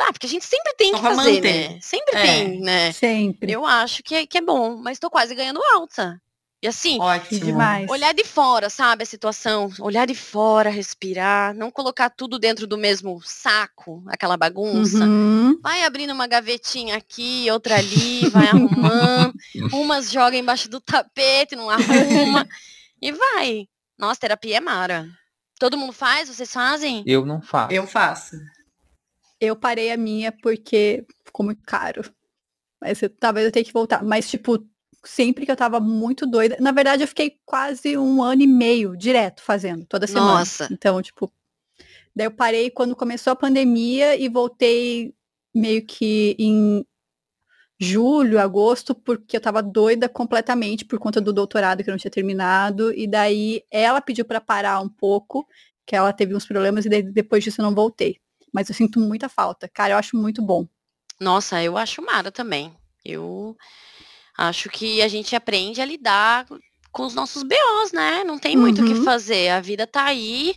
Ah, porque a gente sempre tem
Só
que fazer,
manter.
né? Sempre
É.
tem, né?
sempre.
Eu acho que é, que é bom, mas tô quase ganhando alta. E assim,
Ótimo.
demais.
olhar de fora, sabe, a situação. Olhar de fora, respirar, não colocar tudo dentro do mesmo saco, aquela bagunça.
Uhum.
Vai abrindo uma gavetinha aqui, outra ali, vai arrumando. Umas joga embaixo do tapete, não arruma. [LAUGHS] e vai. Nossa, terapia é mara. Todo mundo faz? Vocês fazem?
Eu não faço.
Eu faço.
Eu parei a minha porque ficou muito caro. Mas eu, talvez eu tenha que voltar. Mas, tipo, sempre que eu tava muito doida. Na verdade, eu fiquei quase um ano e meio direto fazendo, toda semana.
Nossa.
Então, tipo. Daí eu parei quando começou a pandemia e voltei meio que em julho, agosto, porque eu tava doida completamente por conta do doutorado que eu não tinha terminado. E daí ela pediu pra parar um pouco, que ela teve uns problemas, e daí depois disso eu não voltei. Mas eu sinto muita falta. Cara, eu acho muito bom.
Nossa, eu acho mara também. Eu acho que a gente aprende a lidar com os nossos BOs, né? Não tem muito o que
Uhum.
fazer. A vida tá aí.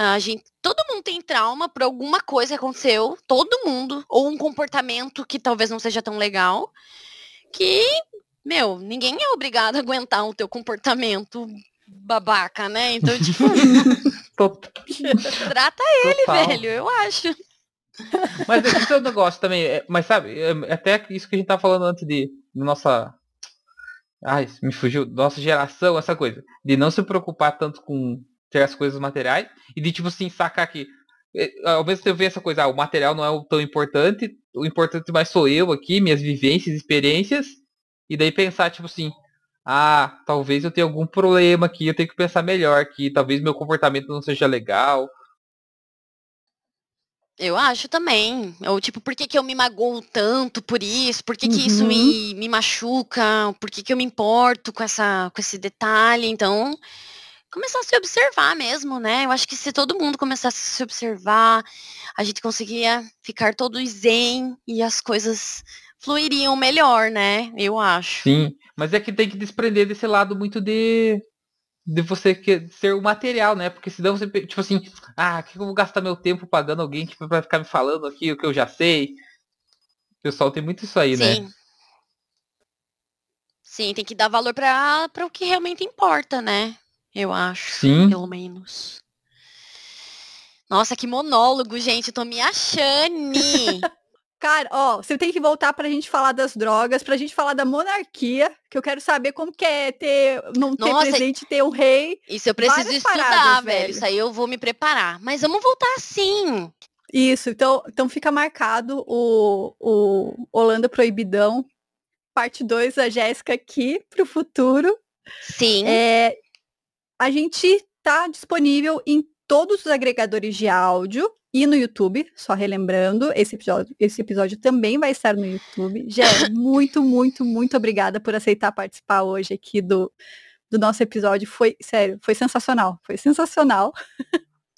A gente, todo mundo tem trauma por alguma coisa que aconteceu, todo mundo, ou um comportamento que talvez não seja tão legal, que, meu, ninguém é obrigado a aguentar o teu comportamento babaca, né? Então, [LAUGHS] tipo, trata ele,
total.
velho, eu acho.
Mas esse é o negócio também. é- mas sabe, é- até isso que a gente tava falando antes de nossa. Ai, me fugiu. Nossa geração, essa coisa. De não se preocupar tanto com ter as coisas materiais. E de tipo assim, sacar que. é, Ao mesmo tempo ver essa coisa, ah, o material não é o tão importante. O importante mais sou eu aqui, minhas vivências, experiências. E daí pensar, tipo assim. Ah, talvez eu tenha algum problema aqui, eu tenho que pensar melhor aqui. Talvez meu comportamento não seja legal.
Eu acho também. Ou tipo, por que, que eu me magoo tanto por isso? Por que, que isso
Uhum.
me, me machuca? Por que, que eu me importo com, essa, com esse detalhe? Então, começar a se observar mesmo, né? Eu acho que se todo mundo começasse a se observar, a gente conseguia ficar todo zen e as coisas fluiriam melhor, né? Eu acho.
Sim, mas é que tem que desprender desse lado muito de de você que, ser o material, né? Porque senão você, tipo assim, ah, que eu vou gastar meu tempo pagando alguém tipo, pra ficar me falando aqui o que eu já sei. O pessoal tem muito isso aí, né?
Sim. Sim, tem que dar valor para o que realmente importa, né? Eu acho.
Sim.
Pelo menos. Nossa, que monólogo, gente. Eu tô me achando.
Cara, ó, você tem que voltar pra gente falar das drogas, pra gente falar da monarquia, que eu quero saber como que é ter, não ter
Nossa,
presente, ter um rei.
Isso eu preciso estudar,
paradas,
velho.
velho.
Isso aí eu vou me preparar. Mas vamos voltar sim.
Isso, então, então fica marcado o, o Holanda Proibidão, parte 2, a Jéssica aqui pro futuro.
Sim.
É, a gente tá disponível em todos os agregadores de áudio e no YouTube, só relembrando, esse episódio, esse episódio também vai estar no YouTube. Jé, [LAUGHS] muito, muito, muito obrigada por aceitar participar hoje aqui do, do nosso episódio. Foi, sério, foi sensacional. Foi sensacional.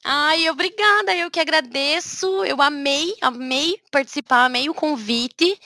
Ai, obrigada. Eu que agradeço. Eu amei, amei participar, amei o convite.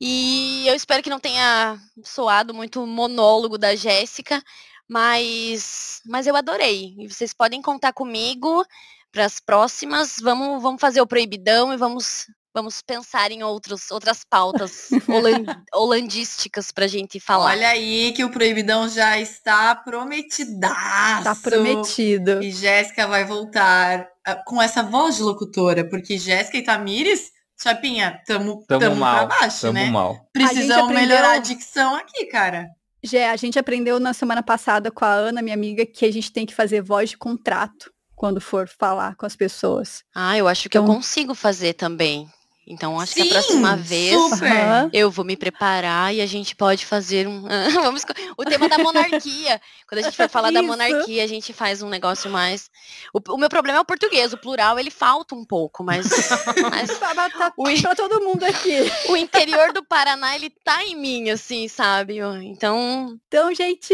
E eu espero que não tenha soado muito monólogo da Jéssica, mas, mas eu adorei. E vocês podem contar comigo para as próximas. Vamos, vamos fazer o proibidão e vamos, vamos pensar em outros, outras pautas holan- [LAUGHS] holandísticas para a gente falar.
Olha aí que o Proibidão já está prometidaço.
Tá prometido.
E Jéssica vai voltar ah, com essa voz de locutora, porque Jéssica e Tamires, Chapinha, tamo,
Tamo
tamo,
mal,
pra baixo,
Tamo
né?
mal.
Precisamos
aprendeu-
melhorar a dicção aqui, cara.
Gé, a gente aprendeu na semana passada com a Ana, minha amiga, que a gente tem que fazer voz de contrato quando for falar com as pessoas.
Ah, eu acho que
Então-
eu consigo fazer também. Então acho que
Sim,
a próxima vez
super.
Eu vou me preparar e a gente pode fazer um. [LAUGHS] Vamos esco- o tema da monarquia. Quando a gente for falar da
Isso.
monarquia, a gente faz um negócio mais. O, o meu problema é o português, o plural ele falta um pouco, mas, [LAUGHS] mas
Tá, tá,
Ui.
pra todo mundo aqui. [LAUGHS]
o interior do Paraná ele tá em mim, assim, sabe? Então
Então, gente,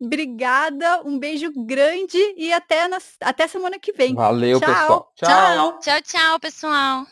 obrigada, um beijo grande e até, nas- até semana que vem.
Valeu,
Tchau.
pessoal.
Tchau.
tchau, tchau, pessoal.